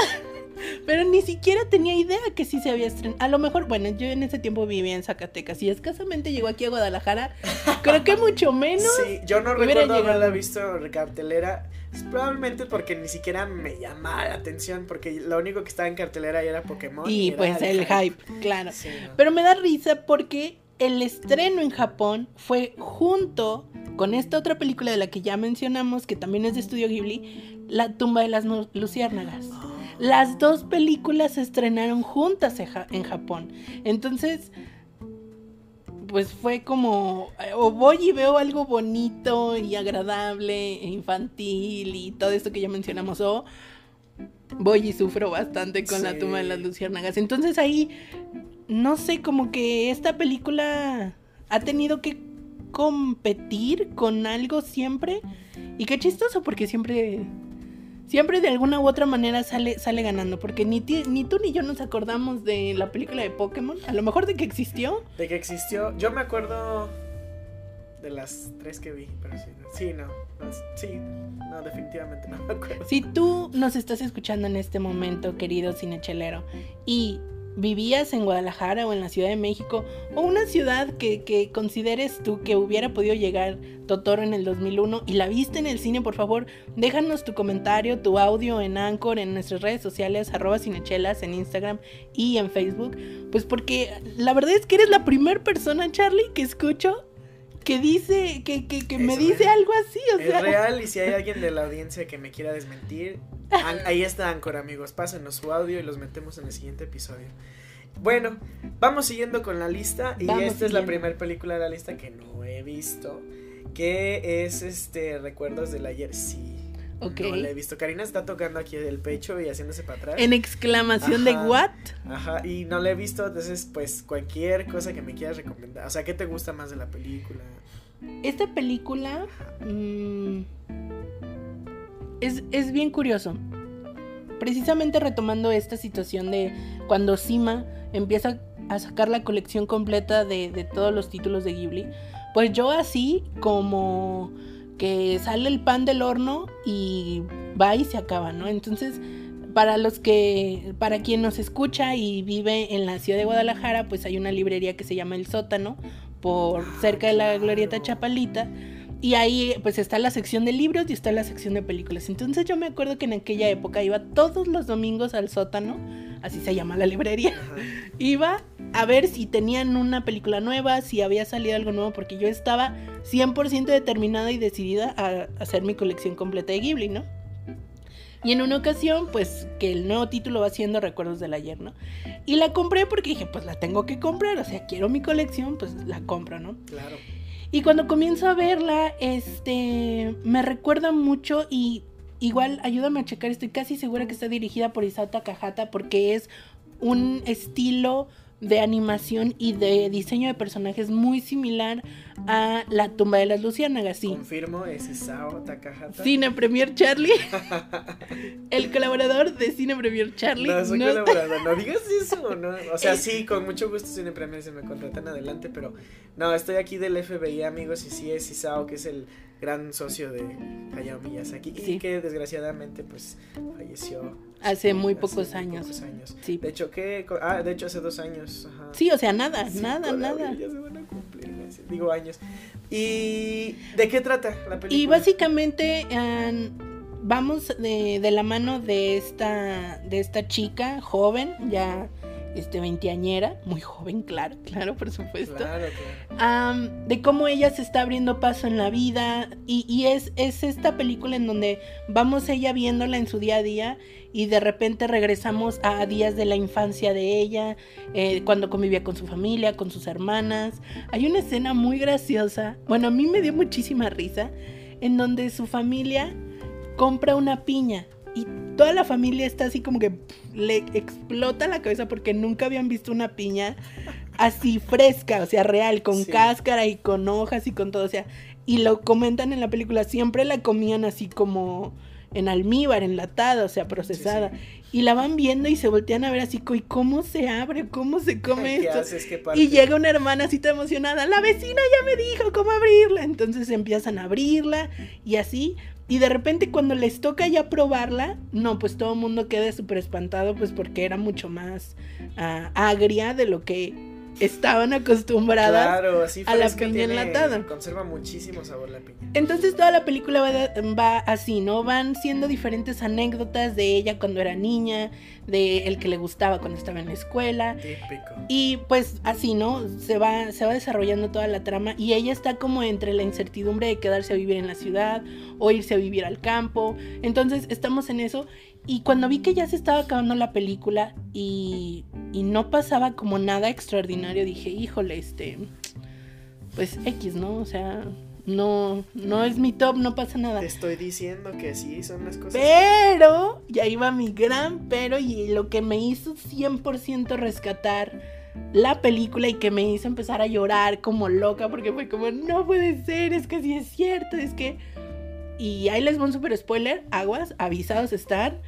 Pero ni siquiera tenía idea que sí se había estrenado. A lo mejor, bueno, yo en ese tiempo vivía en Zacatecas y escasamente llegó aquí a Guadalajara. Creo que mucho menos. Sí, yo no recuerdo llegado. haberla visto en cartelera. Probablemente porque ni siquiera me llamaba la atención. Porque lo único que estaba en cartelera era Pokémon. Y era pues el hype, claro. Sí, ¿no? Pero me da risa porque el estreno en Japón fue junto con esta otra película de la que ya mencionamos, que también es de Estudio Ghibli, La tumba de las luciérnagas. Las dos películas se estrenaron juntas en Ja- en Japón. Entonces, pues fue como, eh, o voy y veo algo bonito y agradable e infantil y todo esto que ya mencionamos, o voy y sufro bastante con la tumba de las luciérnagas. Entonces ahí, no sé, como que esta película ha tenido que competir con algo siempre. Y qué chistoso, porque siempre, siempre de alguna u otra manera sale, sale ganando. Porque ni, ti- ni tú ni yo nos acordamos de la película de Pokémon. A lo mejor de que existió. De que existió. Yo me acuerdo de las tres que vi. Pero sí, no. Sí, no. no, sí, no, definitivamente no me acuerdo. Si tú nos estás escuchando en este momento, querido cinechelero, y vivías en Guadalajara o en la Ciudad de México, o una ciudad que, consideres tú que hubiera podido llegar Totoro en el 2001 y la viste en el cine, por favor, déjanos tu comentario, tu audio en Anchor, en nuestras redes sociales, arroba cinechelas, en Instagram y en Facebook. Pues porque la verdad es que eres la primera persona, Charlie, que escucho que dice, que, que, que me Es dice algo así, o sea. Es real y si hay alguien de la audiencia que me quiera desmentir, ahí está Anchor, amigos. Pásenos su audio y los metemos en el siguiente episodio. Bueno, vamos siguiendo con la lista y Vamos esta es la primera película de la lista que no he visto, que es este Recuerdos del ayer. Sí. No la he visto. Karina está tocando aquí el pecho y haciéndose para atrás. En exclamación de what? Ajá, y no la he visto, entonces pues cualquier cosa que me quieras recomendar. O sea, ¿qué te gusta más de la película? Esta película mm, es, es bien curioso. Precisamente retomando esta situación de cuando Sima empieza a sacar la colección completa de, de todos los títulos de Ghibli, pues yo así como que sale el pan del horno y va y se acaba, ¿no? Entonces, para los que, para quien nos escucha y vive en la ciudad de Guadalajara, pues hay una librería que se llama El Sótano, por cerca de la glorieta Chapalita. Y ahí pues está la sección de libros y está la sección de películas. Entonces yo me acuerdo que en aquella época iba todos los domingos al sótano, así se llama la librería. Iba a ver si tenían una película nueva, si había salido algo nuevo, porque yo estaba 100% determinada y decidida a hacer mi colección completa de Ghibli, ¿no? Y en una ocasión, pues que el nuevo título va siendo Recuerdos del ayer, ¿no? Y la compré porque dije, pues la tengo que comprar, o sea, quiero mi colección, pues la compro, ¿no? Claro. Y cuando comienzo a verla, este, me recuerda mucho y igual ayúdame a checar, estoy casi segura que está dirigida por Isao Takahata porque es un estilo de animación y de diseño de personajes muy similar a La tumba de las luciérnagas, sí. Confirmo, es Isao Takahata. Cine Premier Charlie. el colaborador de Cine Premier Charlie. No, soy no colaborador, no digas eso, ¿no? O sea, sí, con mucho gusto Cine Premier se me contratan adelante, pero no, estoy aquí del FBI, amigos, y sí es Isao, que es el gran socio de Hayao Miyazaki, Sí. y que desgraciadamente, pues, falleció. Hace muy hace pocos años. pocos años. Sí. De hecho, ¿qué? Ah, de hecho, hace dos años. Ajá. Sí, o sea, nada, Cinco nada, nada. Digo años. ¿Y de qué trata la película? Y básicamente vamos de, de la mano de esta, de esta chica joven, ya este, veinteañera, muy joven, claro, claro, por supuesto. Claro, claro. de cómo ella se está abriendo paso en la vida y, y es, es esta película en donde vamos ella viéndola en su día a día y de repente regresamos a días de la infancia de ella, eh, cuando convivía con su familia, con sus hermanas. Hay una escena muy graciosa, bueno, a mí me dio muchísima risa, en donde su familia compra una piña y toda la familia está así como que le explota la cabeza porque nunca habían visto una piña así fresca, o sea, real, con Sí. cáscara y con hojas y con todo, o sea, y lo comentan en la película, siempre la comían así como en almíbar, enlatada, o sea, procesada. Y la van viendo y se voltean a ver así, co- ¿y cómo se abre? ¿Cómo se come ¿Qué esto? Y llega una hermana así tan emocionada, la vecina ya me dijo cómo abrirla. Entonces empiezan a abrirla y así. Y de repente cuando les toca ya probarla, no, pues todo el mundo queda súper espantado, pues porque era mucho más ah, agria de lo que estaban acostumbradas. Claro, así a la piña tiene- enlatada. Conserva muchísimo sabor la piña. Entonces toda la película va, va así, ¿no? Van siendo diferentes anécdotas de ella cuando era niña, de el que le gustaba cuando estaba en la escuela. Típico. Y pues así, ¿no? Se va, se va desarrollando toda la trama y ella está como entre la incertidumbre de quedarse a vivir en la ciudad o irse a vivir al campo. Entonces estamos en eso y cuando vi que ya se estaba acabando la película y, y no pasaba como nada extraordinario, dije, híjole, este, pues X, ¿no? O sea, no, no es mi top, no pasa nada. Te estoy diciendo que sí son las cosas. Pero, ya iba mi gran pero y lo que me hizo 100% rescatar la película y que me hizo empezar a llorar como loca porque fue como, no puede ser, es que sí es cierto, es que... Y ahí les voy un super spoiler, aguas, avisados están.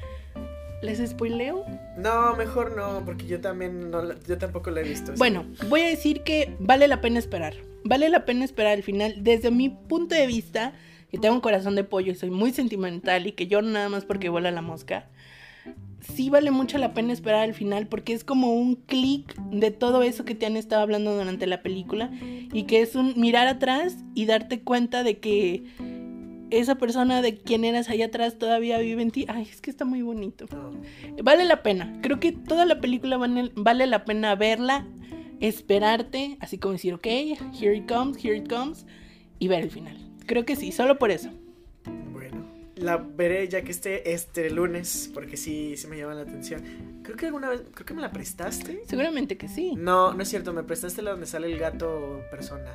¿Les spoileo? No, mejor no, porque yo también no, yo tampoco la he visto. así. Bueno, voy a decir que vale la pena esperar. Vale la pena esperar al final. Desde mi punto de vista, que tengo un corazón de pollo y soy muy sentimental y que yo nada más porque vuela la mosca, sí vale mucho la pena esperar al final porque es como un clic de todo eso que te han estado hablando durante la película y que es un mirar atrás y darte cuenta de que esa persona de quien eras allá atrás todavía vive en ti. Ay, es que está muy bonito. Vale la pena. Creo que toda la película vale, vale la pena verla, esperarte, así como decir, ok, here it comes, here it comes, y ver el final. Creo que sí, solo por eso. Bueno, la veré ya que esté este lunes, porque sí, sí me llama la atención. Creo que alguna vez, creo que me la prestaste. Seguramente que sí. No, no es cierto, me prestaste la donde sale el gato persona.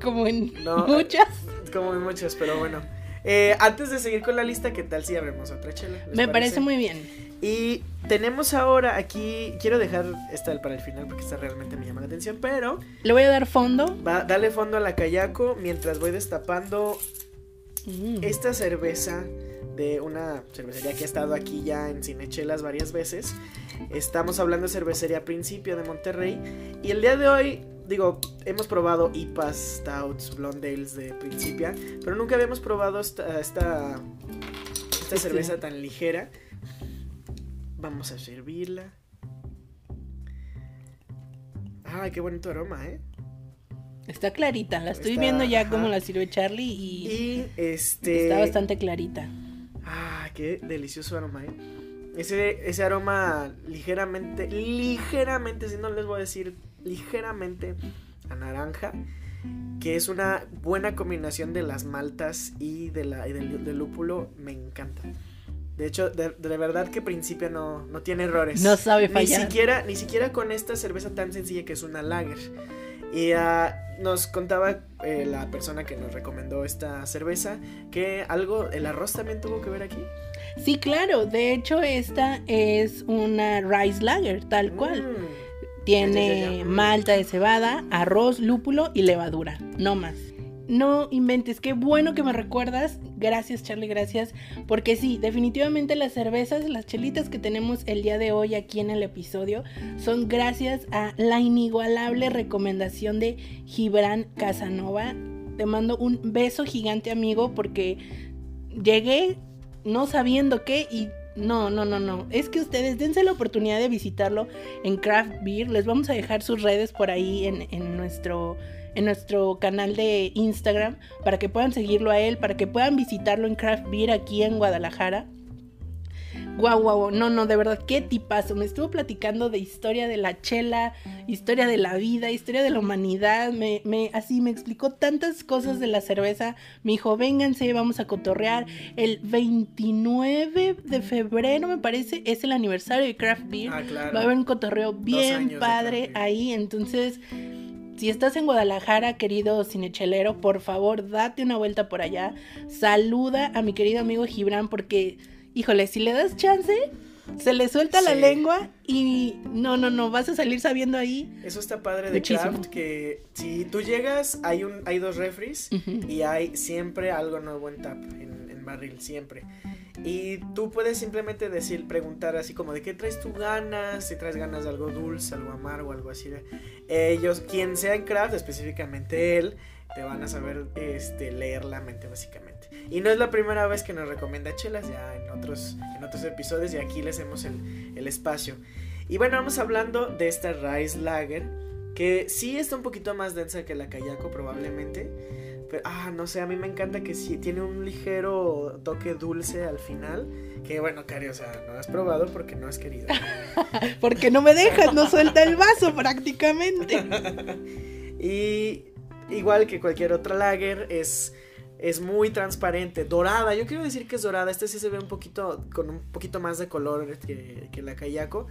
Como en No, muchas. Como en muchos, pero bueno. Eh, antes de seguir con la lista, ¿qué tal si abrimos otra chela? ¿Les Me parece muy bien. Y tenemos ahora aquí, quiero dejar esta para el final porque esta realmente me llama la atención, pero Le voy a dar fondo. va, dale fondo a la Kayako mientras voy destapando Mm. esta cerveza de una cervecería que ha estado aquí ya en Cinechelas varias veces. Estamos hablando de cervecería Principio de Monterrey. Y el día de hoy, digo, hemos probado IPAs, Stouts, Blonde Ales de Principia, pero nunca habíamos probado esta, esta, esta Sí. cerveza tan ligera. Vamos a servirla. Ay, qué bonito aroma, ¿eh? Está clarita. La estoy Está- viendo ya ajá. como la sirve Charlie y, Y este. está bastante clarita. Ah, qué delicioso aroma, ¿eh? Ese, ese aroma ligeramente, ligeramente, si no les voy a decir, ligeramente a naranja, que es una buena combinación de las maltas y, de la, y del, del lúpulo, me encanta. De hecho, de, de verdad que Principia no, no tiene errores. No sabe Ni fallar. siquiera, ni siquiera con esta cerveza tan sencilla que es una lager. Y ah, nos contaba eh, la persona que nos recomendó esta cerveza que algo, el arroz también tuvo que ver aquí. Sí, claro. De hecho, esta es una rice lager, tal cual. Mm. Tiene malta de cebada, arroz, lúpulo y levadura. No más. No inventes, qué bueno que me recuerdas. Gracias, Charlie, gracias. Porque sí, definitivamente las cervezas, las chelitas que tenemos el día de hoy aquí en el episodio son gracias a la inigualable recomendación de Gibran Casanova. Te mando un beso gigante, amigo, porque llegué no sabiendo qué y no, no, no, no. Es que ustedes dense la oportunidad de visitarlo en Craft Beer. Les vamos a dejar sus redes por ahí en, en nuestro en nuestro canal de Instagram para que puedan seguirlo a él, para que puedan visitarlo en Craft Beer aquí en Guadalajara. Guau, guau, no, no, de verdad, qué tipazo. Me estuvo platicando de historia de la chela, historia de la vida, historia de la humanidad. Me, me, así me explicó tantas cosas de la cerveza. Me dijo, vénganse, vamos a cotorrear. El 29 de febrero, me parece, es el aniversario de Craft Beer. Ah, claro. Va a haber un cotorreo bien padre ahí. Entonces, si estás en Guadalajara, querido cinechelero, por favor, date una vuelta por allá. Saluda a mi querido amigo Gibran porque, híjole, si le das chance, se le suelta la lengua y no, no, no, vas a salir sabiendo ahí. Eso está padre de Muchísimo. Craft que si tú llegas hay un hay dos refries y hay siempre algo nuevo en tap en, en barril siempre. Y tú puedes simplemente decir, preguntar así como de qué traes tú ganas, si traes ganas de algo dulce, algo amargo, algo así. Ellos, quien sea en craft, específicamente él, te van a saber este, leer la mente básicamente. Y no es la primera vez que nos recomienda chelas, ya en otros, en otros episodios y aquí le hacemos el, el espacio. Y bueno, vamos hablando de esta Rice Lager, que sí está un poquito más densa que la Kayako probablemente. Pero, ah, no sé, a mí me encanta que sí tiene un ligero toque dulce al final. Que bueno, Cari, o sea, no has probado porque no has querido. Porque no me dejas, no suelta el vaso prácticamente. y igual que cualquier otra lager, es, es muy transparente, dorada. Yo quiero decir que es dorada. Este sí se ve un poquito, con un poquito más de color que, que la Kayako.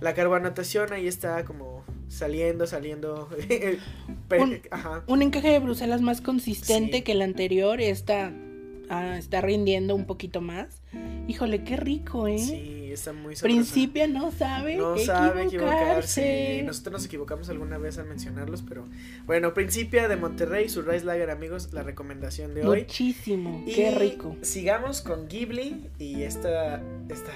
La carbonatación ahí está como saliendo, saliendo. Pero- Un- Ajá. Un encaje de Bruselas más consistente Sí. que el anterior, está, ah, está rindiendo un poquito más. Híjole, qué rico, ¿eh? Sí, está muy sabrosa. Principia no sabe No sabe equivocarse. equivocarse. Nosotros nos equivocamos alguna vez al mencionarlos, pero bueno, Principia de Monterrey, su Rice Lager, amigos, la recomendación de hoy. Muchísimo, Y qué rico. Sigamos con Ghibli y esta, esta,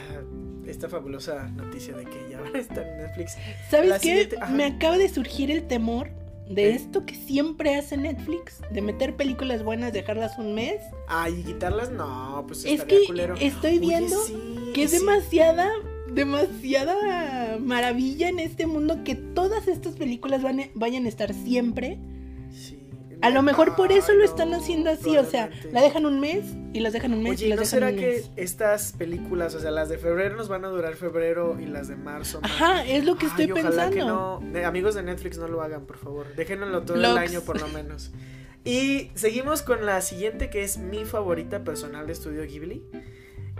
esta fabulosa noticia de que ya van a estar en Netflix. ¿Sabes la qué? siguiente-. Me acaba de surgir el temor de esto que siempre hace Netflix, de meter películas buenas, dejarlas un mes. Ay, ¿y quitarlas, no, pues Es que culero. estoy Oye, viendo sí, que es sí. demasiada, demasiada maravilla en este mundo que todas estas películas van a- vayan a estar siempre. A lo mejor por eso lo están haciendo así, o sea, la dejan un mes y las dejan un mes Oye, y ¿y las ¿no dejan será un que mes. estas películas, o sea, las de febrero nos van a durar febrero y las de marzo más? Ajá, es lo que estoy Ay, ojalá que no. De- amigos de Netflix no lo hagan, por favor. Déjenlo todo el año por lo menos. Y seguimos con la siguiente que es mi favorita personal de Estudio Ghibli.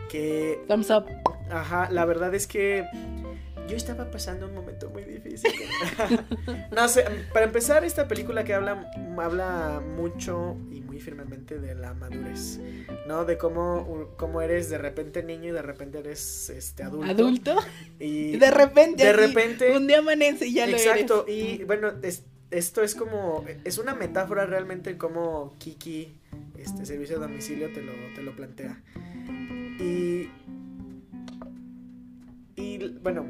Que, Thumbs up. ajá, la verdad es que yo estaba pasando un momento muy difícil. no sé, para empezar, esta película que habla, habla mucho y muy firmemente de la madurez, ¿no? De cómo, cómo eres de repente niño y de repente eres este, adulto. Adulto. Y De repente. de repente- Un día amanece y ya Exacto, lo eres. y bueno, es- esto es como, es una metáfora realmente como Kiki, este servicio a domicilio te lo, te lo plantea. Y, y bueno,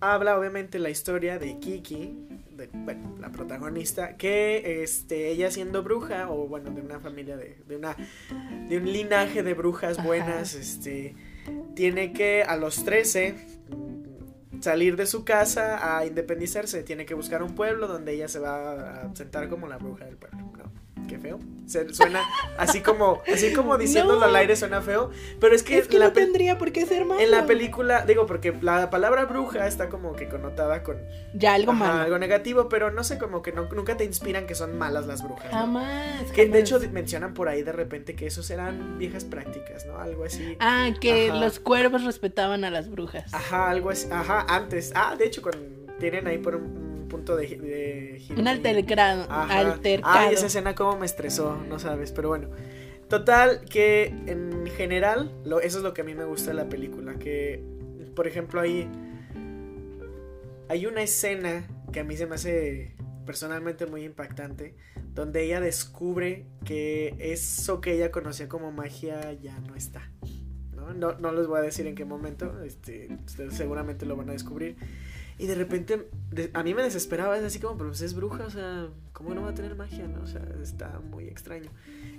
habla obviamente la historia de Kiki, de, bueno, la protagonista, que este, ella siendo bruja, o bueno, de una familia de, de una, de un linaje de brujas Ajá. buenas, este, tiene que a los 13 salir de su casa a independizarse, tiene que buscar un pueblo donde ella se va a sentar como la bruja del pueblo. Qué feo. Se- suena así como, así como diciéndolo No. al aire suena feo. Pero es que, Es que la no tendría por qué ser malo. en la película, digo, porque la palabra bruja está como que connotada con Ya, algo ajá, malo. algo negativo, pero no sé, como que no- nunca te inspiran que son malas las brujas. ¿no? Jamás. Que de hecho mencionan por ahí de repente que esos eran viejas prácticas, ¿no? Algo así. Ah, que Ajá. los cuervos respetaban a las brujas. Ajá, algo así. Ajá, antes. Ah, de hecho, con, tienen ahí por un punto de, de giro Un altercado. Ay, esa escena como me estresó, no sabes, pero bueno. Total, que en general, lo, eso es lo que a mí me gusta de la película. Que, por ejemplo, ahí hay una escena que a mí se me hace personalmente muy impactante, donde ella descubre que eso que ella conocía como magia ya no está. ¿no? No, no les voy a decir en qué momento, este, seguramente lo van a descubrir. Y de repente, de- a mí me desesperaba, es así como, pero pues es bruja, o sea, ¿cómo no va a tener magia? No? O sea, está muy extraño.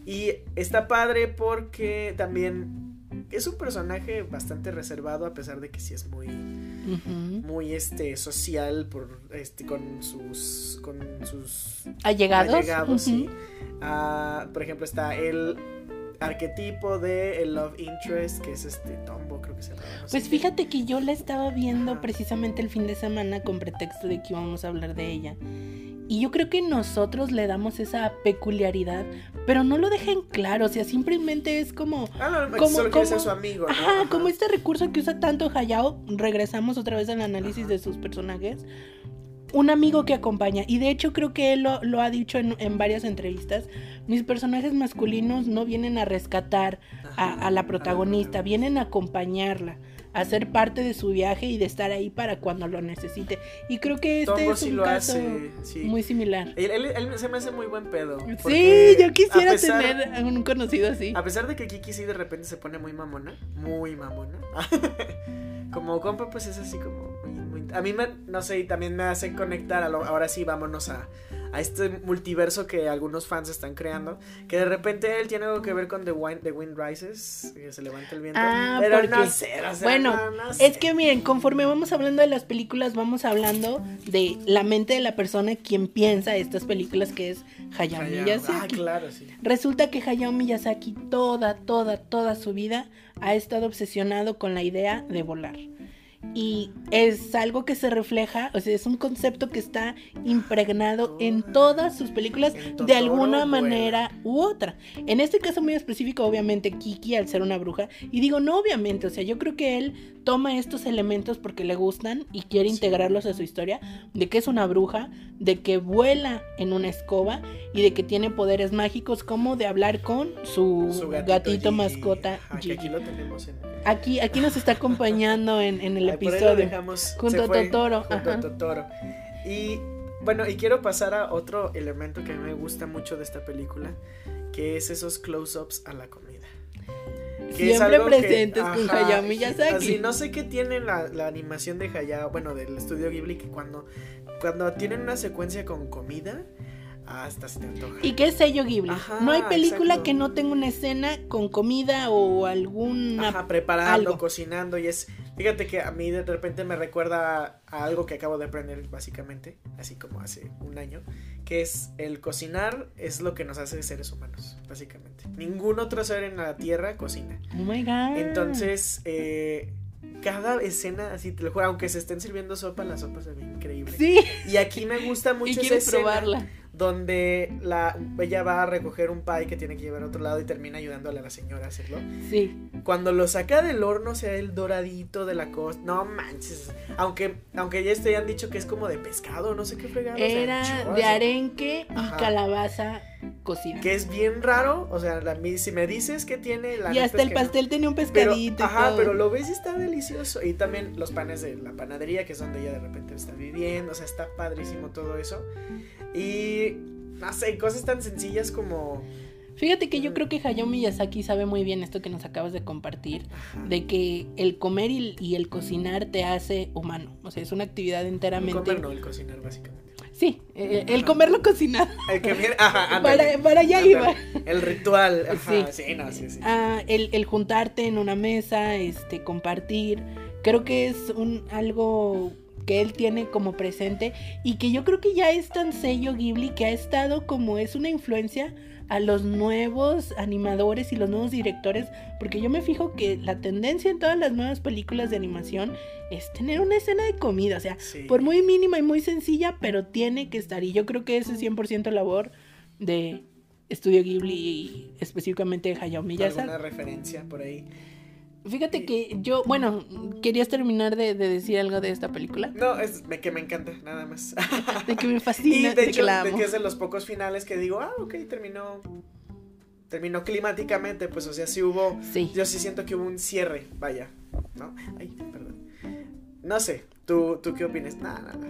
Y está padre porque también es un personaje bastante reservado, a pesar de que sí es muy, muy este, social por, este, con sus, con sus Allegados. allegados, sí. Ujú. Ah, por ejemplo, está el arquetipo de el love interest, que es este Creo que se Pues fíjate que yo la estaba viendo Ajá. precisamente el fin de semana con pretexto de que íbamos a hablar de ella. Y yo creo que nosotros le damos esa peculiaridad, pero no lo dejan claro, o sea, simplemente es como... Ah, no, como- solo quiere ser como- su amigo, ¿no? Ajá, Ajá. como este recurso que usa tanto Hayao, regresamos otra vez al análisis Ajá. de sus personajes. Un amigo que acompaña, y de hecho creo que él lo, lo ha dicho en, en varias entrevistas, mis personajes masculinos no vienen a rescatar a, la protagonista, vienen a acompañarla, a ser parte de su viaje y de estar ahí para cuando lo necesite. Y creo que este es sí un lo caso hace, sí. muy similar. Él, él- él se me hace muy buen pedo. Sí, yo quisiera pesar- tener a un conocido así. A pesar de que Kiki sí de repente se pone muy mamona, muy mamona. como compa, pues es así como muy, muy- A mí me, no sé, y también me hace conectar a lo, ahora sí, vámonos a, a este multiverso que algunos fans están creando. Que de repente él tiene algo que ver con The Wind, The Wind Rises, que se levanta el viento. Ah, pero no porque- sé, o sea, bueno, no, no sé. Es que miren, conforme vamos hablando de las películas, vamos hablando de la mente de la persona quien piensa estas películas, que es Hayao Hayao. Miyazaki. Ah, claro, sí. Resulta que Hayao Miyazaki toda, toda, toda su vida ha estado obsesionado con la idea de volar. Y es algo que se refleja, o sea, es un concepto que está impregnado en todas sus películas de alguna manera u otra. En este caso muy específico, obviamente, Kiki al ser una bruja. Y digo, no obviamente, o sea, yo creo que él toma estos elementos porque le gustan y quiere integrarlos a su historia, de que es una bruja, de que vuela en una escoba y de que tiene poderes mágicos como de hablar con su, Su gatito, mascota Gigi. aquí lo tenemos en Aquí, aquí nos está acompañando en, en el Ay, por ahí lo episodio. dejamos, Junto a Totoro, Junto a. Totoro. Y bueno, y quiero pasar a otro elemento que a mí me gusta mucho de esta película, que es esos close-ups a la comida. Que Siempre algo que- presentes con ajá, Hayao Miyazaki. Así, no sé qué tiene la, la animación de Hayao, bueno, del estudio Ghibli, que cuando, cuando tienen una secuencia con comida, hasta se te antoja. ¿Y qué es sello Ghibli? Ajá, no hay película exacto. que no tenga una escena con comida o alguna... Ajá, preparando, algo. cocinando y es, fíjate que a mí de repente me recuerda a algo que acabo de aprender básicamente, así como hace un año, que es el cocinar es lo que nos hace seres humanos, básicamente. Ningún otro ser en la tierra cocina. Oh my god. Entonces, eh, cada escena, así te lo juro, aunque se estén sirviendo sopa, la sopa se ve increíble. Sí, Y aquí me gusta y mucho esa quieres escena probarla. Donde la, ella va a recoger un pie que tiene que llevar a otro lado y termina ayudándole a la señora a hacerlo. Sí. Cuando lo saca del horno, sea, el doradito de la costa. No manches. Aunque, aunque ya te hayan dicho que es como de pescado, no sé qué fregado. o sea, Era de arenque y Ajá. calabaza cocida. Que es bien raro. O sea, la- si me dices que tiene la Y hasta el que no. pastel tenía un Pero, pescadito. y ajá, todo. pero lo ves y está delicioso. Y también los panes de la panadería, que es donde ella de repente está viviendo. O sea, está padrísimo todo eso. Y no sé, cosas tan sencillas como. Fíjate que yo creo que Hayao Miyazaki sabe muy bien esto que nos acabas de compartir. Ajá, De que el comer y, y el cocinar te hace humano. O sea, es una actividad el enteramente. comer, no, el cocinar, básicamente. Sí, eh, el Ajá. comerlo cocinar. El que viene- ajá, Para, allá Ándale. iba. El ritual. Ajá, Sí. sí, no, sí, sí. Ah, el, el juntarte en una mesa, este, compartir. Creo que es un algo que él tiene como presente y que yo creo que ya es tan sello Ghibli que ha estado como es una influencia a los nuevos animadores y los nuevos directores, porque yo me fijo que la tendencia en todas las nuevas películas de animación es tener una escena de comida, o sea, Sí. por muy mínima y muy sencilla, pero tiene que estar. Y yo creo que ese es 100% labor de Estudio Ghibli y específicamente de Hayao Miyazaki. ¿Alguna referencia por ahí? Fíjate que yo, bueno, querías terminar de, de decir algo de esta película. No, es me- que me encanta, nada más. De que me y fascina, de de, hecho, de que es de los pocos finales que digo, ah, ok, terminó. Terminó climáticamente, pues, o sea, sí hubo. Sí. Yo sí siento que hubo un cierre, vaya. ¿No? Ay, perdón. No sé, ¿tú, tú qué opinas? Nada, nada.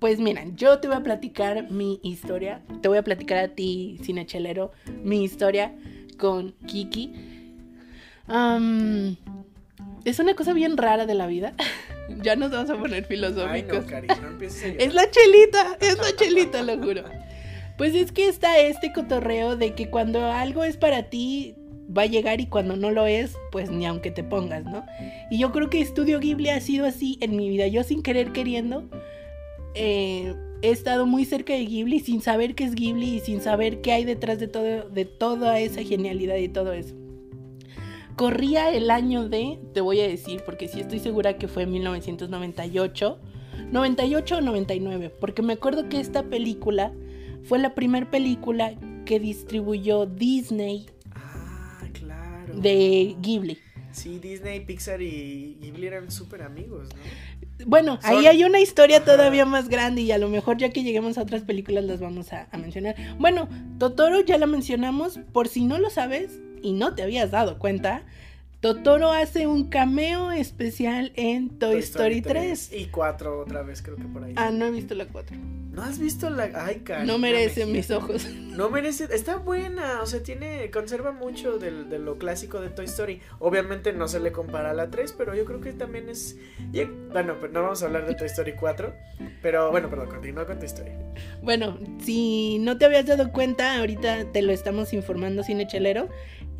Pues mira, yo te voy a platicar mi historia. Te voy a platicar a ti, cinechelero, mi historia con Kiki. Es una cosa bien rara de la vida. ya nos vamos a poner Ay, no, filosóficos. No. Es la chelita, es la chelita, lo juro. Pues es que está este cotorreo de que cuando algo es para ti va a llegar y cuando no lo es, pues ni aunque te pongas, ¿no? Y yo creo que Estudio Ghibli ha sido así en mi vida. Yo sin querer queriendo eh, he estado muy cerca de Ghibli sin saber qué es Ghibli y sin saber qué hay detrás de todo de toda esa genialidad y todo eso. Corría el año de, te voy a decir, porque sí estoy segura que fue en 1998, 98 o 99, porque me acuerdo que esta película fue la primera película que distribuyó Disney Ah, claro. de Ghibli. Sí, Disney, Pixar y Ghibli eran súper amigos, ¿no? Bueno, ahí hay una historia Ajá. todavía más grande y a lo mejor ya que lleguemos a otras películas las vamos a, a mencionar. Bueno, Totoro ya la mencionamos, por si no lo sabes y no te habías dado cuenta, Totoro hace un cameo especial en Toy, Story 3. Y 4 otra vez, creo que por ahí. Ah, no he visto la 4. ¿No has visto la.? Ay, Cari. No merece me- mis ojos. No merece. Está buena. O sea, tiene. Conserva mucho de lo clásico de Toy Story. Obviamente no se le compara a la 3, pero yo creo que también es. bueno, pero no vamos a hablar de Toy Story 4. Pero bueno, perdón, continúa con tu historia. Bueno, si no te habías dado cuenta, ahorita te lo estamos informando, cinechelero.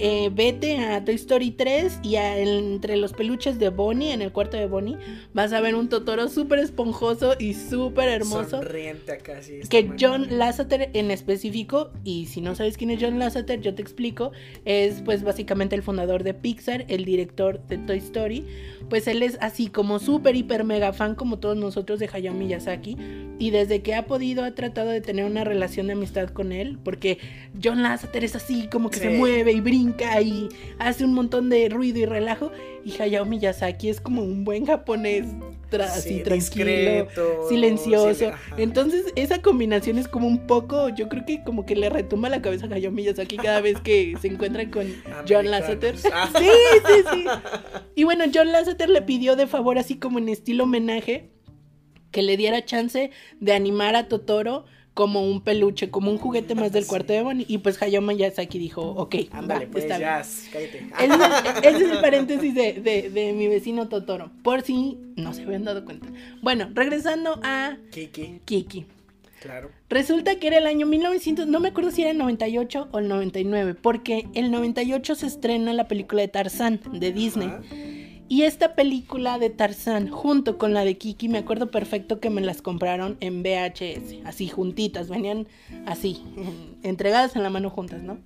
Eh, vete a Toy Story 3 y a- entre los peluches de Bonnie, en el cuarto de Bonnie, vas a ver un Totoro súper esponjoso y súper hermoso. Sonriente acá, sí. Que. John Lasseter en específico, y si no sabes quién es John Lasseter, yo te explico, es pues básicamente el fundador de Pixar, el director de Toy Story, pues él es así como súper, hiper, mega fan como todos nosotros de Hayao Miyazaki, y desde que ha podido ha tratado de tener una relación de amistad con él, porque John Lasseter es así como que se Sí. mueve y brinca y hace un montón de ruido y relajo, y Hayao Miyazaki es como un buen japonés, tra- así Sí, tranquilo discreto, silencioso. Entonces, esa combinación es como un poco, yo creo que como que le retumba la cabeza a Hayao Miyazaki cada vez que se encuentra con John. Lasseter. Ah. Sí, sí, sí. Y bueno, John Lasseter le pidió de favor, así como en estilo homenaje, que le diera chance de animar a Totoro como un peluche, como un juguete más del cuarto de Bonnie. Y pues Hayao Miyazaki dijo, ok, Ándale, pues está bien. ya, cállate. Ese es, ese es el paréntesis de, de- de mi vecino Totoro, por si no se habían dado cuenta. Bueno, regresando a Kiki, Kiki. claro. Resulta que era el año 1900, no me acuerdo si era el 98 o el 99, porque el 98 se estrena la película de Tarzán de Disney. Ajá. Y esta película de Tarzán, junto con la de Kiki, me acuerdo perfecto que me las compraron en VHS, así juntitas, venían así, en- entregadas en la mano juntas, ¿no?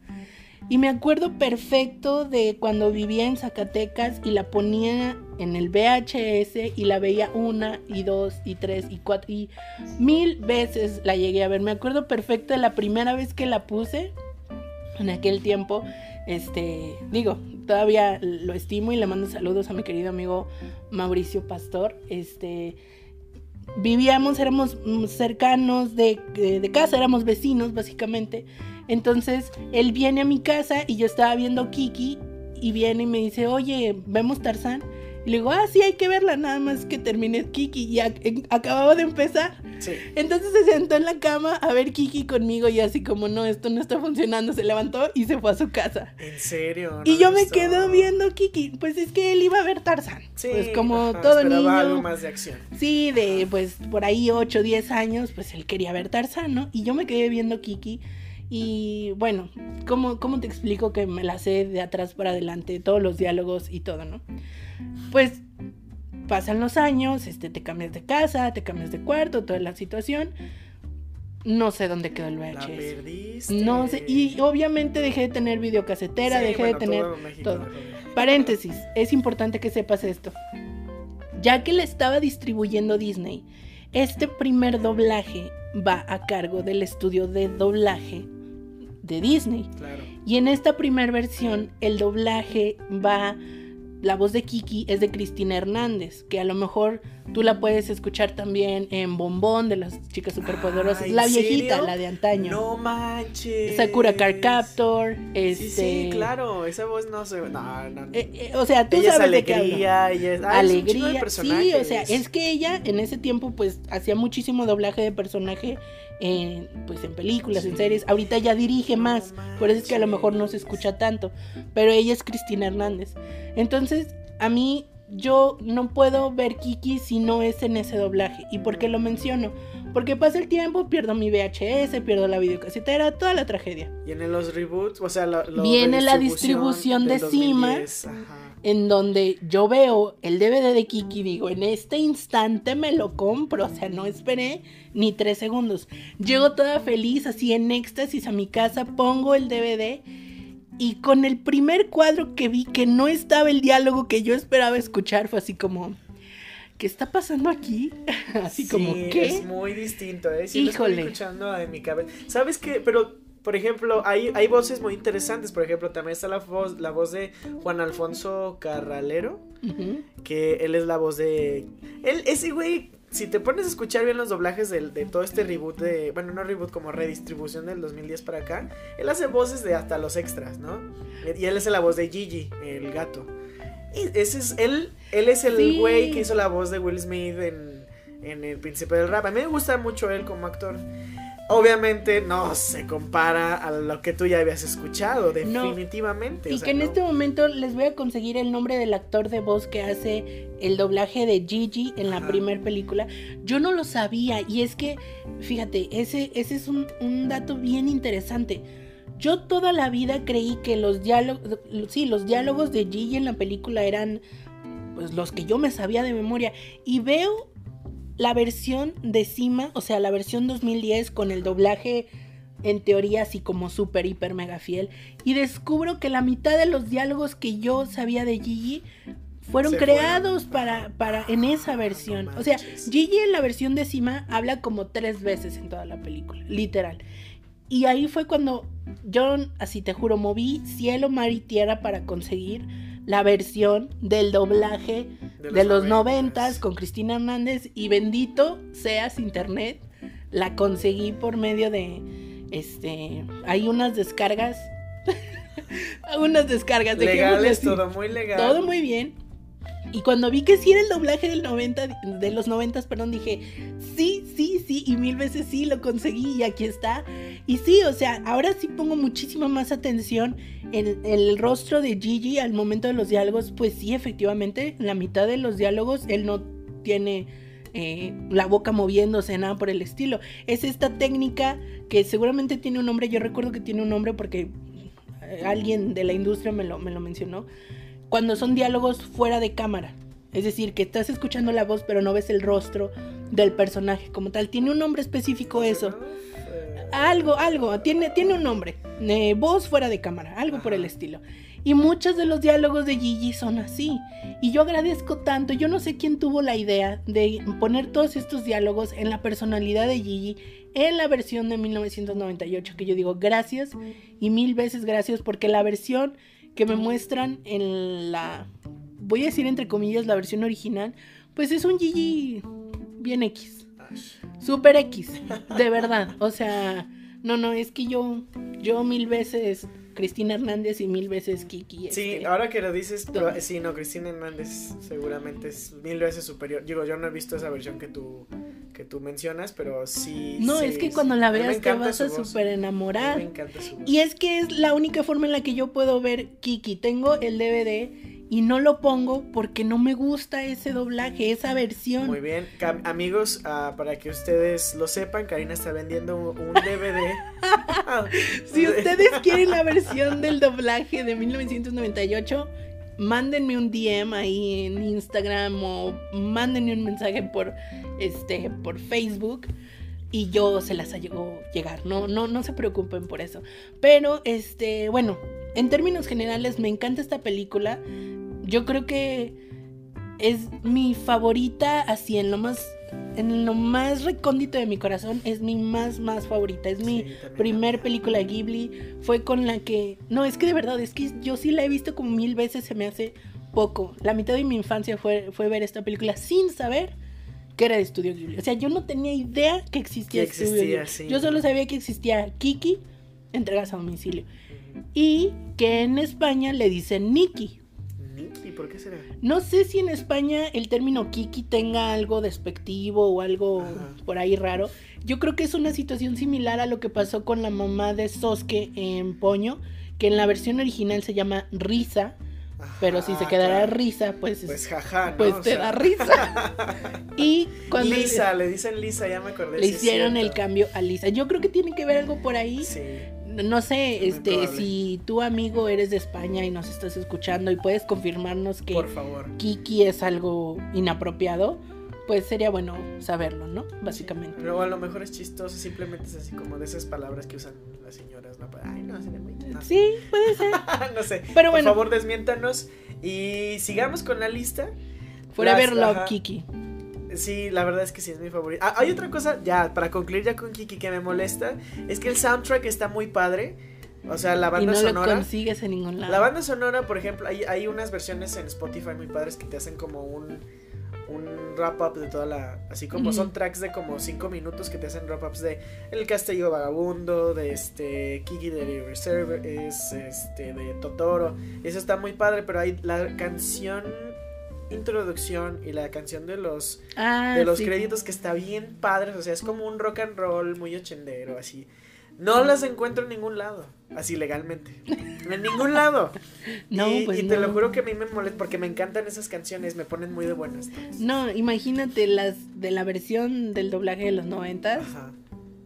Y me acuerdo perfecto de cuando vivía en Zacatecas y la ponía en el VHS y la veía una y dos y tres y cuatro y mil veces la llegué a ver. Me acuerdo perfecto de la primera vez que la puse en aquel tiempo. Este, digo, todavía lo estimo y le mando saludos a mi querido amigo Mauricio Pastor. Este, vivíamos, éramos cercanos de, de- de casa, éramos vecinos básicamente. Entonces él viene a mi casa y yo estaba viendo Kiki y viene y me dice, oye, ¿vemos Tarzán? Y le digo, ah, sí, hay que verla, nada más que termine Kiki. Y acababa de empezar. Sí. Entonces se sentó en la cama a ver Kiki conmigo y así como, no, esto no está funcionando, se levantó y se fue a su casa. ¿En serio? Y yo me quedo viendo Kiki, pues es que él iba a ver Tarzán. Sí, pues como ajá, todo niño. algo más de acción. Sí, de pues por ahí 8 o 10 años, pues él quería ver Tarzán, ¿no? Y yo me quedé viendo Kiki. Y bueno, ¿cómo, ¿cómo te explico que me la sé de atrás para adelante, todos los diálogos y todo, ¿no? Pues pasan los años, este, te cambias de casa, te cambias de cuarto, toda la situación. No sé dónde quedó el La VHS. perdiste. No sé, y obviamente dejé de tener videocasetera, Sí, dejé bueno, de tener todo México Paréntesis, es importante que sepas esto. Ya que le estaba distribuyendo Disney, este primer doblaje va a cargo del estudio de doblaje de Disney. Claro. Y en esta primera versión, el doblaje va. La voz de Kiki es de Cristina Hernández, que a lo mejor tú la puedes escuchar también en Bombón de las chicas superpoderosas. Ah, ¿en la viejita, serio? la de antaño. No manches. Sakura Car Captor. Sí, Este, sí, claro. Esa voz no se. No, no. eh, eh, o sea, tú ella es sabes de qué alegría, ella es. ah, es un chingo de Alegría. Sí, o sea, es que ella en ese tiempo pues hacía muchísimo doblaje de personaje en, pues, en películas, en series. Ahorita ya dirige más, por eso es que a lo mejor no se escucha tanto. Pero ella es Cristina Hernández. Entonces, a mí yo no puedo ver Kiki si no es en ese doblaje. ¿Y por qué lo menciono? Porque pasa el tiempo, pierdo mi VHS, pierdo la videocasetera, toda la tragedia. Y en los reboots, o sea, Viene la distribución de Cima. 2010, ajá. En donde yo veo el DVD de Kiki y digo, en este instante me lo compro, o sea, no esperé ni tres segundos. Llego toda feliz, así en éxtasis a mi casa, pongo el DVD y con el primer cuadro que vi que no estaba el diálogo que yo esperaba escuchar, fue así como, ¿qué está pasando aquí? así como, Sí, ¿qué? Es muy distinto, ¿eh? Sí, lo Híjole. estoy escuchando en mi cabeza. ¿Sabes qué? Pero, por ejemplo, hay, hay voces muy interesantes. Por ejemplo, también está la voz, la voz de Juan Alfonso Carralero, que él es la voz de... Él, ese güey, si te pones a escuchar bien los doblajes del- de, todo este reboot de... Bueno, no reboot, como redistribución del 2010 para acá, él hace voces de hasta los extras, ¿no? Y él es la voz de Gigi, el gato. Y ese es él, él es el Sí. güey que hizo la voz de Will Smith en, en El Príncipe del Rap. A mí me gusta mucho él como actor. Obviamente no se compara a lo que tú ya habías escuchado, No. definitivamente. Y o sea, que en no. este momento les voy a conseguir el nombre del actor de voz que hace el doblaje de Gigi en la primera película. Yo no lo sabía y es que, fíjate, ese, ese es un, un dato bien interesante. Yo toda la vida creí que los diálogos, sí, los diálogos de Gigi en la película eran pues los que yo me sabía de memoria y veo la versión de Cima, o sea, la versión 2010 con el doblaje en teoría así como súper, hiper, mega fiel. Y descubro que la mitad de los diálogos que yo sabía de Gigi fueron Se creados fueron. para, para en esa versión. no o sea. Gigi en la versión de Cima habla como tres veces en toda la película, literal. Y ahí fue cuando yo, así te juro, moví cielo, mar y tierra para conseguir la versión del doblaje de los noventas con Cristina Hernández y bendito seas internet, la conseguí por medio de este hay unas descargas unas descargas de Legales, todo muy legal. todo muy bien. Y cuando vi que sí era el doblaje del 90 de los 90, perdón, dije, sí, sí, sí, y mil veces sí lo conseguí y aquí está. Y sí, o sea, ahora sí pongo muchísima más atención en el rostro de Gigi al momento de los diálogos, pues sí, efectivamente, la mitad de los diálogos él no tiene eh, la boca moviéndose, nada por el estilo. Es esta técnica que seguramente tiene un nombre, yo recuerdo que tiene un nombre porque eh, alguien de la industria me lo, me lo mencionó, cuando son diálogos fuera de cámara. Es decir, que estás escuchando la voz pero no ves el rostro del personaje como tal. Tiene un nombre específico eso. Algo, algo, tiene, tiene un nombre. Eh, voz fuera de cámara, algo por el estilo. Y muchos de los diálogos de Gigi son así. Y yo agradezco tanto, yo no sé quién tuvo la idea de poner todos estos diálogos en la personalidad de Gigi en la versión de 1998, que yo digo gracias y mil veces gracias porque la versión que me muestran en la, voy a decir entre comillas, la versión original, pues es un Gigi bien X. Super X, de verdad. O sea, no, no, es que yo, yo mil veces Cristina Hernández y mil veces Kiki. Sí, este, ahora que lo dices, pero- sí, no, Cristina Hernández seguramente es mil veces superior. Digo, yo no he visto esa versión que tú, que tú mencionas, pero sí. No, sí, es que cuando la veas te vas a mí enamorar. Me encanta su voz. Y es que es la única forma en la que yo puedo ver Kiki. Tengo el DVD y no lo pongo porque no me gusta ese doblaje, esa versión. Muy bien, Cam- amigos, ah, para que ustedes lo sepan, Karina está vendiendo un, un DVD. Si ustedes quieren la versión del doblaje de 1998, mándenme un DM ahí en Instagram o mándenme un mensaje por este por Facebook y yo se las hago llegar. No, no, no se preocupen por eso. Pero, este, bueno, en términos generales me encanta esta película. Yo creo que es mi favorita así en lo más en lo más recóndito de mi corazón es mi más más favorita es mi primer película Ghibli fue con la que no es que de verdad es que yo sí la he visto como mil veces se me hace poco la mitad de mi infancia fue fue ver esta película sin saber que era de Estudio Ghibli. O sea, yo no tenía idea que existía, existía Yo solo sabía que existía Kiki, entregas a domicilio. Y que en España le dicen Nikki. ¿Nikki? ¿Por qué será? No sé si en España el término Kiki tenga algo despectivo o algo por ahí raro. Yo creo que es una situación similar a lo que pasó con la mamá de Sosuke en Poño, que en la versión original se llama Risa pero si se quedara risa, pues. Pues jaja, Pues te da risa. y cuando. Lisa, le, dicen Lisa, ya me acordé. Le hicieron el cambio a Lisa. Yo creo que tiene que ver algo por ahí. Sí. No sé, este, si tu amigo eres de España y nos estás escuchando y puedes confirmarnos que por favor. Kiki es algo inapropiado, pues sería bueno saberlo, ¿no? Básicamente. Pero a lo mejor es chistoso, simplemente es así como de esas palabras que usan las señoras, ¿no? Ay, no, muy... Sí, puede ser. no sé. Pero bueno. Por favor, desmiéntanos y sigamos con la lista. Forever Love Kiki. Sí, la verdad es que sí es mi favorito. Ah, hay otra cosa, ya, para concluir ya con Kiki que me molesta, es que el soundtrack está muy padre. O sea, la banda y no sonora. Lo consigues en ningún lado. La banda sonora, por ejemplo, hay, hay unas versiones en Spotify muy padres que te hacen como un un wrap up de toda la. Así como son tracks de como 5 minutos que te hacen wrap ups de El Castillo Vagabundo, de este Kiki de Reserve, es este de Totoro. Eso está muy padre, pero hay la canción introducción y la canción de los ah, de los créditos que está bien padre, o sea, es como un rock and roll muy ochendero así. No las encuentro en ningún lado, así legalmente. En ningún lado. No, y, pues y te lo juro que a mí me molesta porque me encantan esas canciones, me ponen muy de buenas. No, imagínate las de la versión del doblaje de los noventas.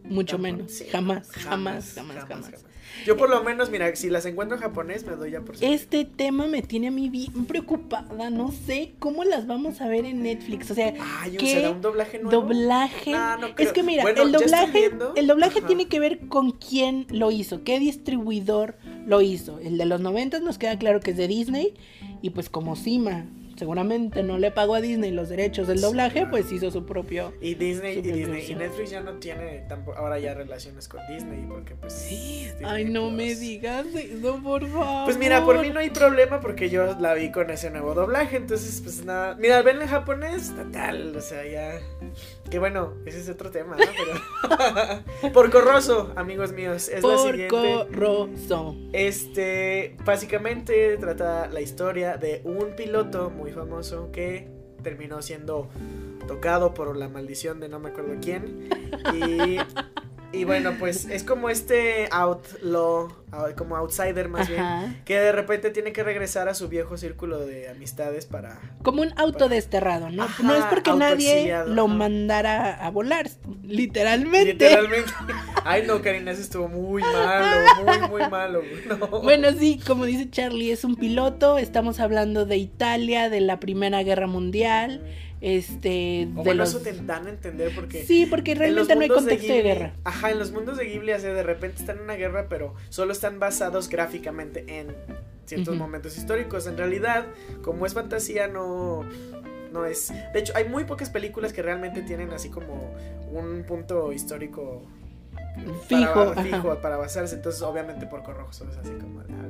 Mucho menos. jamás, jamás, jamás, jamás, yo por lo menos, mira, si las encuentro en japonés me doy ya por Este tema me tiene a mí bien preocupada, no sé cómo las vamos a ver en Netflix, o sea, Ay, ¿será un doblaje nuevo? Doblaje. es que mira, el doblaje, el doblaje tiene que ver con quién lo hizo, qué distribuidor lo hizo. El de los 90 nos queda claro que es de Disney y pues como Sima seguramente no le pagó a Disney los derechos del doblaje, pues hizo su propio. Y Disney, y Disney, y Netflix ya no tiene tampoco, ahora ya relaciones con Disney, porque pues. Sí. Ay, no me digas eso, por favor. Pues mira, por mí no hay problema porque yo la vi con ese nuevo doblaje, entonces pues nada. Mira, ven en japonés, total, o sea, ya. Que bueno, ese es otro tema, ¿no? Pero. Porco amigos míos, es la siguiente. Rosso. Este, básicamente trata la historia de un piloto muy famoso que terminó siendo tocado por la maldición de no me acuerdo quién. Y y bueno, pues es como este outlaw, como outsider más bien, que de repente tiene que regresar a su viejo círculo de amistades para... Como un autodesterrado, ¿no? no es porque nadie lo mandara a volar, literalmente. Literalmente. Ay, no, Karina, eso estuvo muy malo, muy, muy malo. Bueno, sí, como dice Charlie, es un piloto, estamos hablando de Italia, de la Primera Guerra Mundial este de los... eso te dan a entender porque sí porque realmente no hay contexto de, guerra. ajá en los mundos de Ghibli así de repente están en una guerra pero solo están basados gráficamente en ciertos momentos históricos. En realidad como es fantasía no no es de hecho hay muy pocas películas que realmente tienen así como un punto histórico fijo para, fijo para basarse. Entonces obviamente por Rojo es así como ah,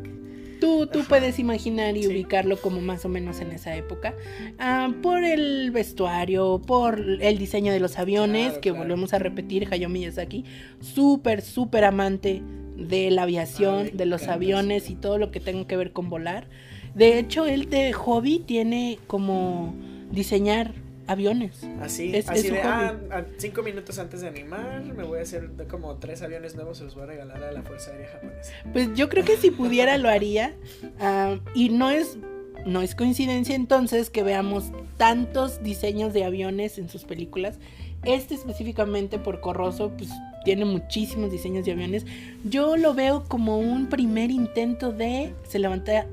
Tú, tú puedes imaginar y ubicarlo como más o menos en esa época. Ah, por el vestuario, por el diseño de los aviones, que volvemos a repetir, Hayao Miyazaki, súper, súper amante de la aviación, de los aviones y todo lo que tenga que ver con volar. De hecho, él de hobby tiene como diseñar aviones. Así, así de, ah, cinco minutos antes de animar, me voy a hacer como tres aviones nuevos, se los voy a regalar a la Fuerza Aérea Japonesa. Pues yo creo que si pudiera lo haría. Ah, y no es, no es coincidencia entonces que veamos tantos diseños de aviones en sus películas. Este específicamente por Corroso, pues tiene muchísimos diseños de aviones. Yo lo veo como un primer intento de se levanta,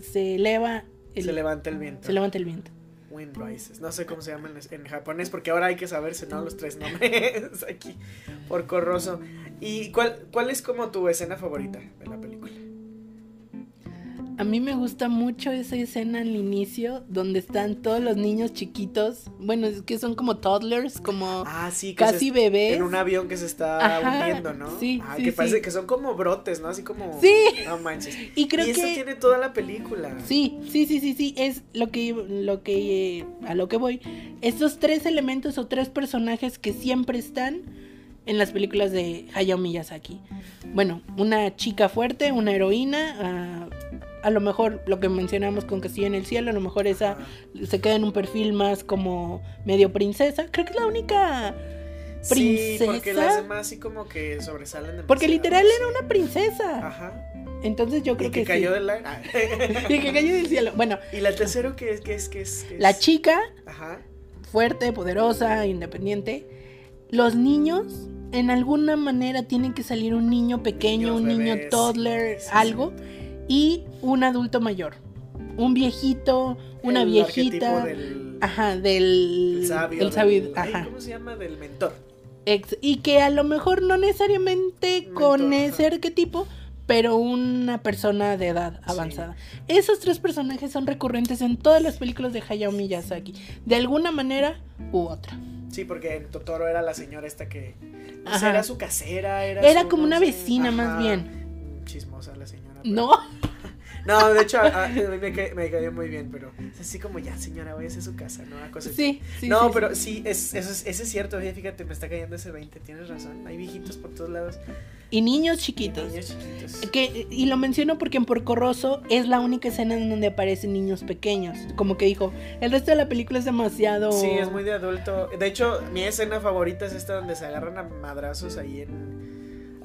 se eleva el- Se levanta el viento. se levanta el viento. No sé cómo se llama en, en japonés porque ahora hay que saberse, ¿no? Los tres nombres aquí. Por corroso. ¿Y cuál, cuál es como tu escena favorita de la película? A mí me gusta mucho esa escena al inicio donde están todos los niños chiquitos. Bueno, es que son como toddlers, como Ah, sí, que casi bebés. En un avión que se está Ajá, hundiendo, ¿no? sí, Ah, sí, que parece sí. que son como brotes, ¿no? Así como. Sí. No manches. Y creo eso que tiene toda la película. Sí, sí, sí, sí, sí, es lo que, lo que, a lo que voy. Estos tres elementos o tres personajes que siempre están en las películas de Hayao Miyazaki. Bueno, una chica fuerte, una heroína, ah, a lo mejor lo que mencionamos con Castillo en el Cielo, a lo mejor esa se queda en un perfil más como medio princesa. Creo que es la única Sí, porque princesa. las demás sí como que sobresalen demasiado. Porque literal sí. era una princesa. Ajá. Entonces yo creo Y que, que, cayó sí. del aire. Ah. Y que cayó del cielo. Bueno, y la tercero que es que es que es, que es- la chica Ajá. fuerte, poderosa, independiente. Los niños, en alguna manera, tienen que salir un niño pequeño, Niños, un niño toddler, sí, sí, algo, sí. Y un adulto mayor. Un viejito, una El viejita. del Ajá, del. el sabio. el sabio, del- ajá. ¿Cómo se llama? Del mentor. Ex- y que a lo mejor no necesariamente Mentor, con ajá. ese arquetipo, pero una persona de edad Sí. avanzada. Esos tres personajes son recurrentes en todas las películas de Hayao Miyazaki, de alguna manera u otra. Sí, porque en Totoro era la señora esta que. Ajá. era su casera. Era, Era su- como no una sé, vecina, más ajá. bien. Chismosa la señora. Pero- No, No, de hecho, a, a mí me, ca- me cayó muy bien, pero es así como ya, señora, voy a hacer su casa, ¿no? Una cosa así. sí, sí. no, sí, pero sí. es, eso es, eso es cierto, oye, fíjate, me está cayendo ese 20, tienes razón. Hay viejitos por todos lados. Y niños y chiquitos. Niños chiquitos. Que, y lo menciono porque en Porco Rosso es la única escena en donde aparecen niños pequeños. Como que dijo, el resto de la película es demasiado. Sí, es muy de adulto. De hecho, mi escena favorita es esta donde se agarran a madrazos ahí en.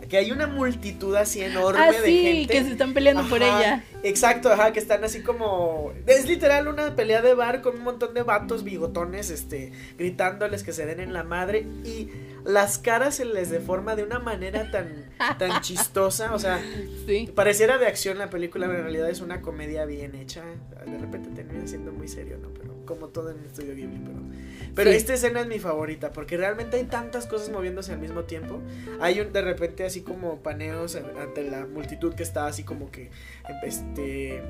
Que hay una multitud así enorme Ah, de sí, gente. que se están peleando por ella. Exacto, ajá, que están así como. Es literal una pelea de bar con un montón de vatos bigotones, este, gritándoles que se den en la madre. Y las caras se les deforma de una manera tan, tan chistosa. O sea, Sí. pareciera de acción la película, pero en realidad es una comedia bien hecha. De repente termina siendo muy serio, ¿no? Pero como todo en el estudio Ghibli, pero. Pero Sí. esta escena es mi favorita, porque realmente hay tantas cosas moviéndose al mismo tiempo. Hay un, de repente así como paneos ante la multitud que está así como que este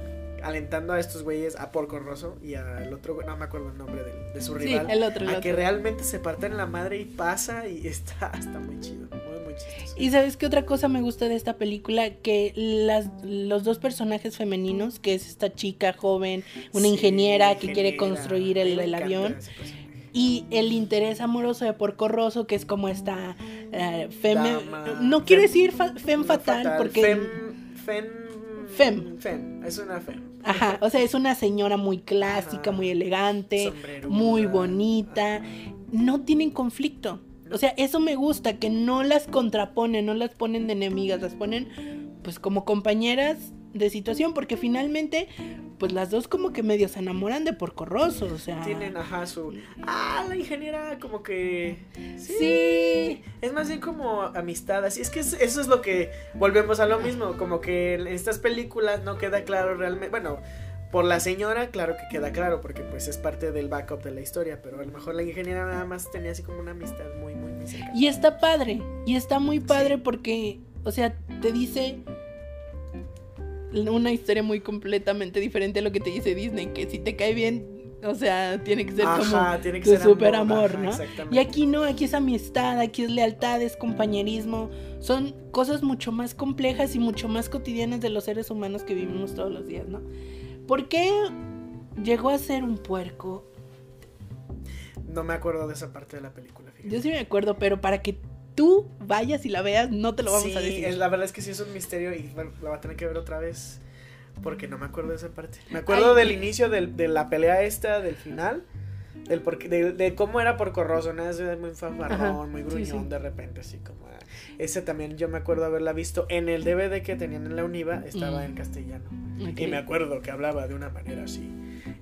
alentando a estos güeyes a Porco Rosso y al otro güey, no me acuerdo el nombre de, de su Sí, rival. el otro, el a que realmente se partan la madre y pasa y está, está muy chido, muy muy chistoso. Y sabes qué otra cosa me gusta de esta película, que las, los dos personajes femeninos, que es esta chica joven, una Sí, ingeniera que quiere construir el, avión, y el interés amoroso de Porco Rosso, que es como esta feme- Dama- no quiero decir fa- fem No, fatal, porque Fem, fem, Fem. Fem, es una fem. Ajá, o sea, es una señora muy clásica, Ajá. muy elegante, muy bonita. Ajá. No tienen conflicto. O sea, eso me gusta, que no las contraponen, no las ponen de enemigas, las ponen pues como compañeras de situación, porque finalmente, pues las dos como que medio se enamoran de Porco Rosso, o sea... Tienen, ajá, su... Ah, la ingeniera como que... Sí. Es más bien como amistad, así es que es- eso es lo que volvemos a lo mismo, como que en estas películas no queda claro realmente, bueno, por la señora claro que queda claro porque pues es parte del backup de la historia, pero a lo mejor la ingeniera nada más tenía así como una amistad muy muy muy cercana. Y está padre, y está muy padre Sí. porque, o sea, te dice una historia muy completamente diferente a lo que te dice Disney, que si te cae bien, o sea, tiene que ser Ajá, como tiene que tu ser super amor, ajá, ¿no? Y aquí no, aquí es amistad, aquí es lealtad, es compañerismo, son cosas mucho más complejas y mucho más cotidianas de los seres humanos que vivimos todos los días, ¿no? ¿Por qué llegó a ser un puerco? No me acuerdo de esa parte de la película, fíjate. Yo sí me acuerdo, pero para que tú vayas y la veas, no te lo vamos sí, a decir. es- la verdad es que sí es un misterio y bueno, la voy a tener que ver otra vez porque no me acuerdo de esa parte. Me acuerdo Ay. del inicio del- de la pelea esta, del final, del de, de cómo era por Corroso, ¿no? Es muy fanfarrón, muy gruñón sí. de repente, así como... ah, Ese también yo me acuerdo haberla visto en el DVD que tenían en la Univa, estaba Mm. en castellano. Ok. Y me acuerdo que hablaba de una manera así.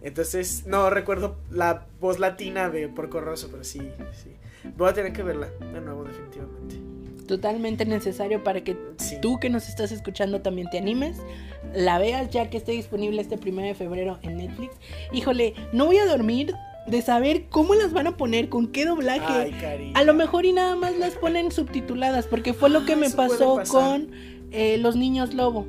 Entonces, no recuerdo la voz latina de Porco Rosso, pero sí, sí. Voy a tener que verla de nuevo, definitivamente. Totalmente necesario para que Sí. tú que nos estás escuchando también te animes, la veas ya que esté disponible este primero de febrero en Netflix. Híjole, no voy a dormir de saber cómo las van a poner, con qué doblaje. Ay, cariño. A lo mejor y nada más las ponen subtituladas, porque fue lo que Ah, me eso puede pasó con eh, Los Niños Lobo.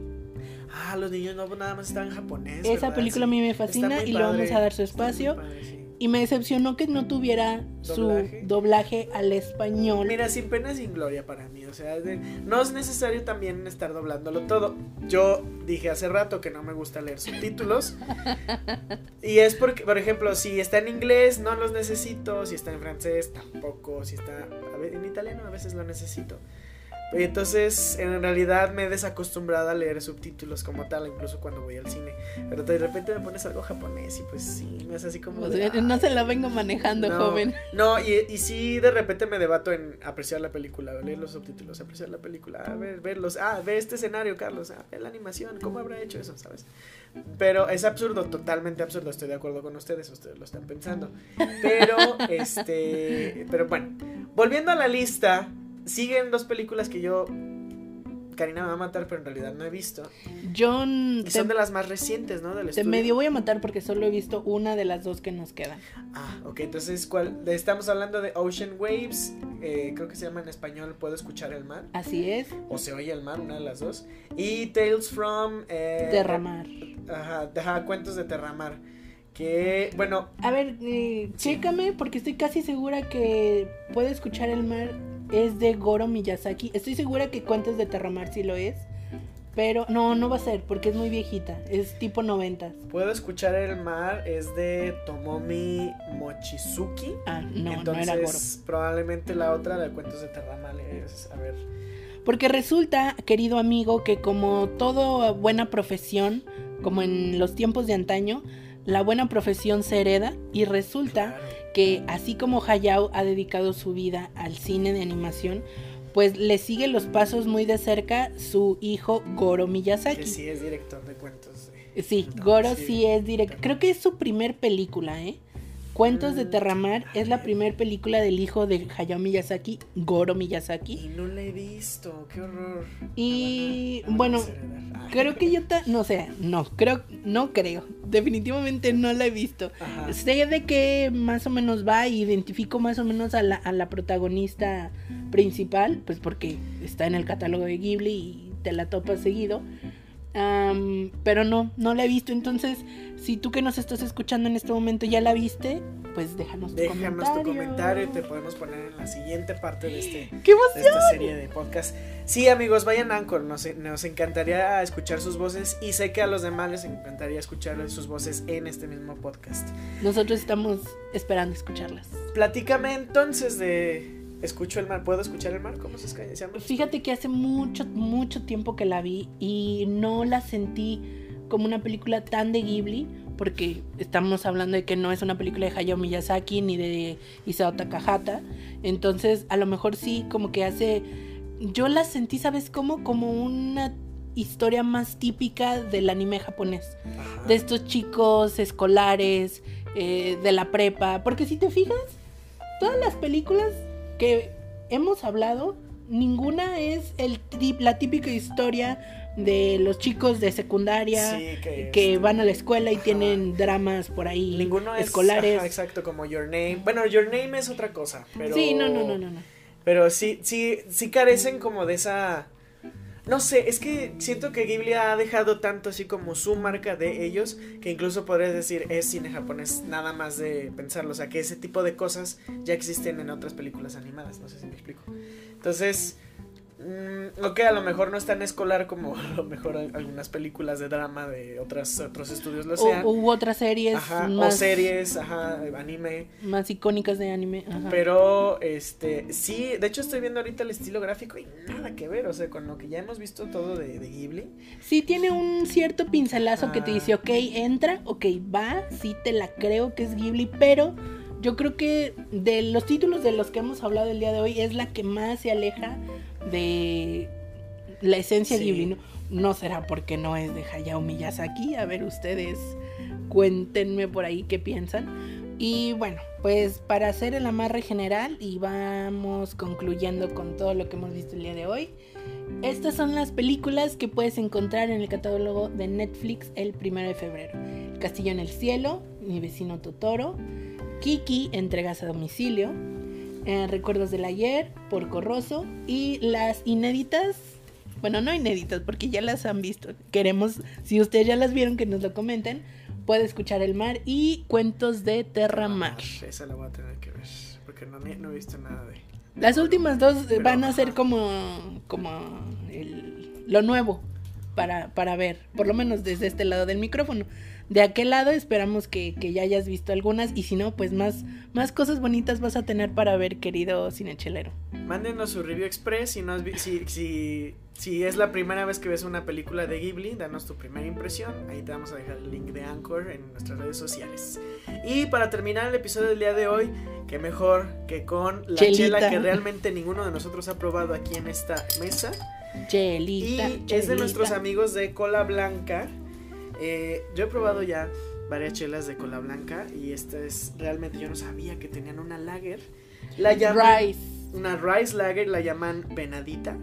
Ah, los niños no nada más están en japonés. Esa ¿verdad? película a mí me fascina y le vamos padre. a dar su espacio. padre, sí. Y me decepcionó que no tuviera ¿Doblaje? su doblaje al español. Mira, sin pena, sin gloria para mí. O sea, de- no es necesario también estar doblándolo todo. Yo dije hace rato que no me gusta leer subtítulos. y es porque, por ejemplo, si está en inglés, no los necesito. Si está en francés, tampoco. Si está en italiano, a veces lo necesito. Y entonces, en realidad me he desacostumbrado a leer subtítulos como tal, incluso cuando voy al cine. Pero de repente me pones algo japonés y pues sí, me hace así como... De, no se la vengo manejando, No, joven. No, y, y sí, de repente me debato en apreciar la película, leer los subtítulos, apreciar la película, a ver, verlos, ah, ve este escenario, Carlos, ah, ve la animación, ¿cómo habrá hecho eso, sabes? Pero es absurdo, totalmente absurdo, estoy de acuerdo con ustedes, ustedes lo están pensando. Pero, este, pero bueno, volviendo a la lista, siguen dos películas que yo, Karina me va a matar, pero en realidad no he visto. John, Y son de las más recientes, ¿no? Del te estudio. medio voy a matar porque solo he visto una de las dos que nos quedan. Ah, ok, entonces ¿cuál? estamos hablando de Ocean Waves, eh, creo que se llama en español Puedo escuchar el mar, Así es, o se oye el mar, una de las dos, y Tales from... Eh, derramar. Ajá, ajá, cuentos de Terramar, que, bueno, A ver, eh, chécame porque estoy casi segura que Puedo escuchar el mar es de Goro Miyazaki. Estoy segura que Cuentos de Terramar sí lo es. Pero no, no va a ser porque es muy viejita. Es tipo 90. Puedo escuchar el mar es de Tomomi Mochizuki, Ah, no, entonces no era Goro. probablemente la otra de cuentos de Terramar es, a ver, Porque resulta, querido amigo, que como toda buena profesión, como en los tiempos de antaño, la buena profesión se hereda y resulta claro, que así como Hayao ha dedicado su vida al cine de animación, pues le sigue los pasos muy de cerca su hijo Goro Miyazaki. que sí es director de cuentos. Sí, Goro sí. sí es directo. Creo que es su primer película, ¿eh? Cuentos de Terramar es la primer película del hijo de Hayao Miyazaki, Goro Miyazaki. Y no la he visto, qué horror. Y, bueno. Ay. Creo que yo ta- no sé, no, creo, no creo. Definitivamente no la he visto. Ajá. Sé de qué más o menos va y identifico más o menos a la, a la protagonista principal, pues porque está en el catálogo de Ghibli y te la topas seguido. Pero no, no la he visto. Entonces, si tú que nos estás escuchando en este momento ya la viste, pues déjanos tu Déjanos comentario. tu comentario y te podemos poner en la siguiente parte de, este, ¡Qué de esta serie de podcast. Sí, amigos, vayan a Anchor. Nos, nos encantaría escuchar sus voces y sé que a los demás les encantaría escuchar sus voces en este mismo podcast. Nosotros estamos esperando escucharlas. Platícame entonces de Escucho el mar. ¿Puedo escuchar el mar? ¿Cómo se se llama? Fíjate que hace mucho, mucho tiempo que la vi y no la sentí como una película tan de Ghibli, porque estamos hablando de que no es una película de Hayao Miyazaki ni de Isao Takahata. Entonces, a lo mejor sí, como que hace. Yo la sentí, ¿sabes cómo? Como una historia más típica del anime japonés. Ajá. De estos chicos escolares, eh, de la prepa. Porque si te fijas, todas las películas que hemos hablado, ninguna es el la típica historia de los chicos de secundaria Sí, que, que este, van a la escuela y ajá. tienen dramas por ahí Ninguno es escolares. ajá, exacto, como Your Name. Bueno, Your Name es otra cosa, pero Sí, no, no, no, no, no. Pero sí, sí, sí carecen como de esa. No sé, es que siento que Ghibli ha dejado tanto así como su marca de ellos, que incluso podrías decir es cine japonés, nada más de pensarlo. O sea, que ese tipo de cosas ya existen en otras películas animadas, no sé si me explico. Entonces, mm, ok, a lo mejor no es tan escolar como a lo mejor al- algunas películas de drama de otras, otros estudios lo sean. O, u otras series Ajá, más, o series, ajá, anime. más icónicas de anime. ajá. Pero, este, sí, de hecho estoy viendo ahorita el estilo gráfico y nada que ver, o sea, con lo que ya hemos visto todo de, de Ghibli. Sí tiene un cierto pincelazo que te dice, ok, entra, ok, va, sí te la creo que es Ghibli, pero yo creo que de los títulos de los que hemos hablado el día de hoy es la que más se aleja de la esencia Sí. Ghibli, ¿no? No será porque no es de Hayao Miyazaki, a ver ustedes cuéntenme por ahí qué piensan, Y bueno, pues para hacer el amarre general y vamos concluyendo con todo lo que hemos visto el día de hoy. Estas son las películas que puedes encontrar en el catálogo de Netflix el primero de febrero. Castillo en el Cielo, Mi vecino Totoro, Kiki, Entregas a domicilio, eh, Recuerdos del ayer, Porco Rosso y las inéditas, bueno, no inéditas porque ya las han visto. Queremos, si ustedes ya las vieron, que nos lo comenten. Puede escuchar el mar y cuentos de Terramar. Esa la voy a tener que ver, porque no, no he visto nada de... Las últimas dos van a ser como, como el, lo nuevo para, para ver, por lo menos desde este lado del micrófono. De aquel lado esperamos que, que, ya hayas visto algunas y si no, pues más, más cosas bonitas vas a tener para ver, querido cinechelero. Mándenos su review express si, no has si, si, si es la primera vez que ves una película de Ghibli, danos tu primera impresión. Ahí te vamos a dejar el link de Anchor en nuestras redes sociales. Y para terminar el episodio del día de hoy, qué mejor que con la Chelita. chela que realmente ninguno de nosotros ha probado aquí en esta mesa. Chelita. Y es de chelita. nuestros amigos de Cola Blanca. Eh, yo he probado ya varias chelas de Cola Blanca y esta es realmente yo no sabía que tenían una lager. La llaman Rice. una rice lager, la llaman venadita.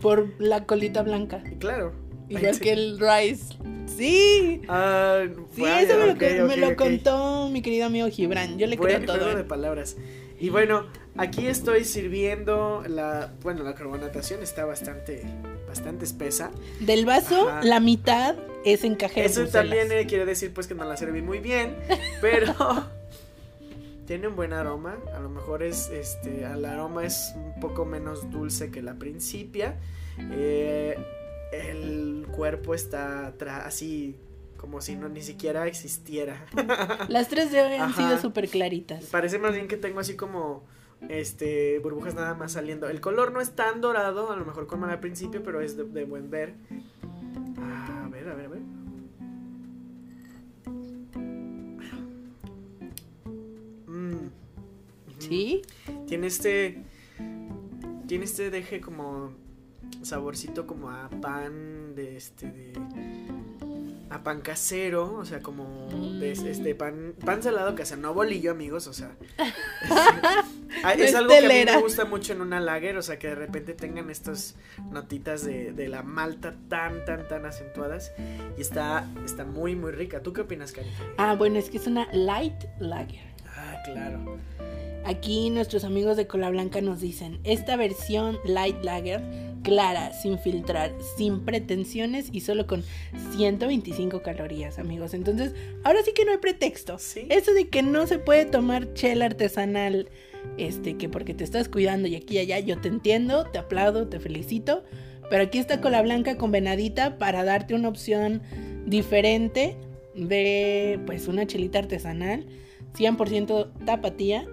Por la colita blanca. Claro. Igual Sí. que el Rice. Sí. Ah, Sí, eso me, lo, me contó mi querido amigo Gibran. Yo le Buen creo todo. de ¿eh? palabras. Y bueno, aquí estoy sirviendo la, bueno, la carbonatación está bastante, bastante espesa. Del vaso, Ajá. la mitad es en cajero. Eso también eh, quiere decir pues que no la serví muy bien, pero tiene un buen aroma. A lo mejor es, este, el aroma es un poco menos dulce que la principia. Eh, el cuerpo está así como si no ni siquiera existiera. Las tres de hoy han Ajá. sido súper claritas. Parece más bien que tengo así como este burbujas nada más saliendo. El color no es tan dorado, a lo mejor como al principio, pero es de, de buen ver. Ah, a ver, a ver, a ver. Mm. ¿Sí? Tiene este. Tiene este deje como. Saborcito como a pan de este. de. A pan casero, o sea, como de Mm. este pan, pan salado casero, no bolillo, amigos, o sea. Ah, es algo que a mí me gusta mucho en una lager, o sea, que de repente tengan estas notitas de, de la malta tan, tan, tan acentuadas. Y está, está muy, muy rica. ¿Tú qué opinas, Cari? Ah, bueno, es que es una light lager. Ah, claro. Aquí nuestros amigos de Cola Blanca nos dicen, esta versión light lager, clara, sin filtrar, sin pretensiones y solo con 125 calorías, amigos. Entonces, ahora sí que no hay pretexto. Sí. Eso de que no se puede tomar chela artesanal, este, que porque te estás cuidando y aquí y allá, yo te entiendo, te aplaudo, te felicito. Pero aquí está Cola Blanca con venadita para darte una opción diferente de, pues, una chelita artesanal, 100% tapatía.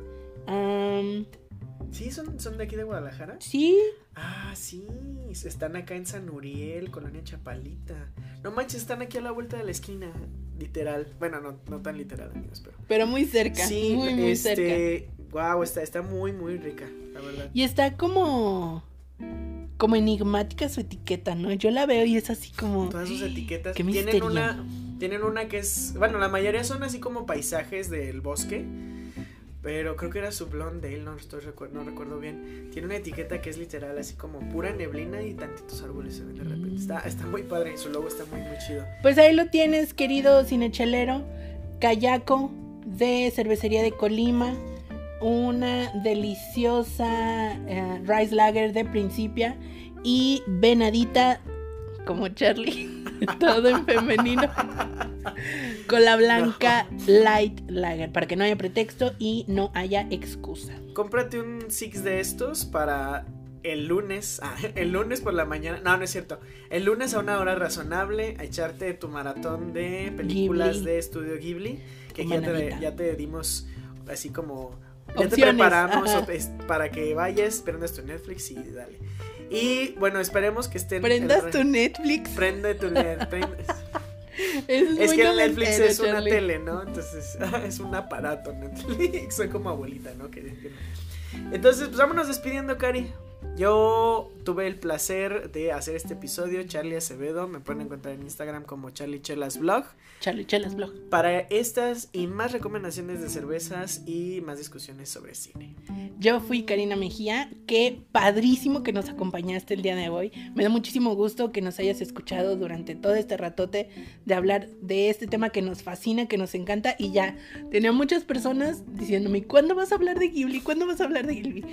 ¿Sí? ¿Son, ¿Son de aquí de Guadalajara? sí, Ah, sí. Están acá en San Uriel, Colonia Chapalita. No manches, están aquí a la vuelta de la esquina. Literal. Bueno, no, no tan literal, amigos, pero. pero muy cerca. Sí, muy, muy cerca. Wow, está, está muy, muy rica, la verdad. Y está como. Como enigmática su etiqueta, ¿no? Yo la veo y es así como. Todas sus etiquetas. Qué tienen misterio. una. Tienen una que es. Bueno, la mayoría son así como paisajes del bosque. Pero creo que era su Blondale, no, estoy no recuerdo bien. Tiene una etiqueta que es literal, así como pura neblina y tantitos árboles se ven de repente. Mm. Está, está muy padre, su logo está muy, muy chido. Pues ahí lo tienes, querido cinechelero. Cayaco de Cervecería de Colima. Una deliciosa eh, Rice Lager de Principia. Y Venadita, como Charlie, todo en femenino. Con la blanca Light Lager. Para que no haya pretexto y no haya excusa. Cómprate un six de estos para el lunes. Ah, el lunes por la mañana. No, no es cierto. El lunes a una hora razonable a echarte tu maratón de películas Ghibli. de estudio Ghibli. Que te, ya te dimos así como. Ya te preparamos para que vayas, prendas tu Netflix y dale. Y bueno, esperemos que estén. Prendas el- tu Netflix. Prende tu net- prende- Es, que el Netflix es una tele, ¿no? Entonces, es un aparato Netflix. Soy como abuelita, ¿no? Que- que no. Entonces, pues vámonos despidiendo, Cari. Yo tuve el placer de hacer este episodio, Charlie Acevedo, me pueden encontrar en Instagram como Charlie Chelas Blog. Charlie Chelas Blog. Para estas y más recomendaciones de cervezas y más discusiones sobre cine. Yo fui Karina Mejía, qué padrísimo que nos acompañaste el día de hoy. Me da muchísimo gusto que nos hayas escuchado durante todo este ratote de hablar de este tema que nos fascina, que nos encanta y ya tenía muchas personas diciéndome, ¿cuándo vas a hablar de Ghibli? ¿Cuándo vas a hablar de Ghibli?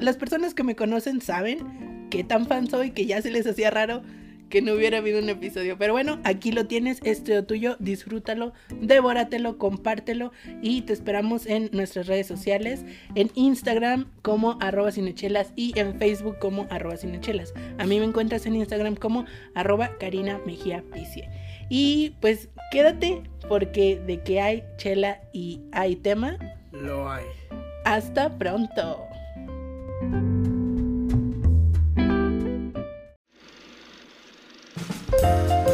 las personas que me conocen saben qué tan fan soy, que ya se les hacía raro que no hubiera habido un episodio. Pero bueno, aquí lo tienes, este tuyo, disfrútalo, devóratelo, compártelo y te esperamos en nuestras redes sociales, en Instagram como arroba cinechelas y en Facebook como arroba cinechelas. A mí me encuentras en Instagram como arroba Karina Mejía Picie. Y pues quédate porque de que hay chela y hay tema, lo hay. Hasta pronto. Música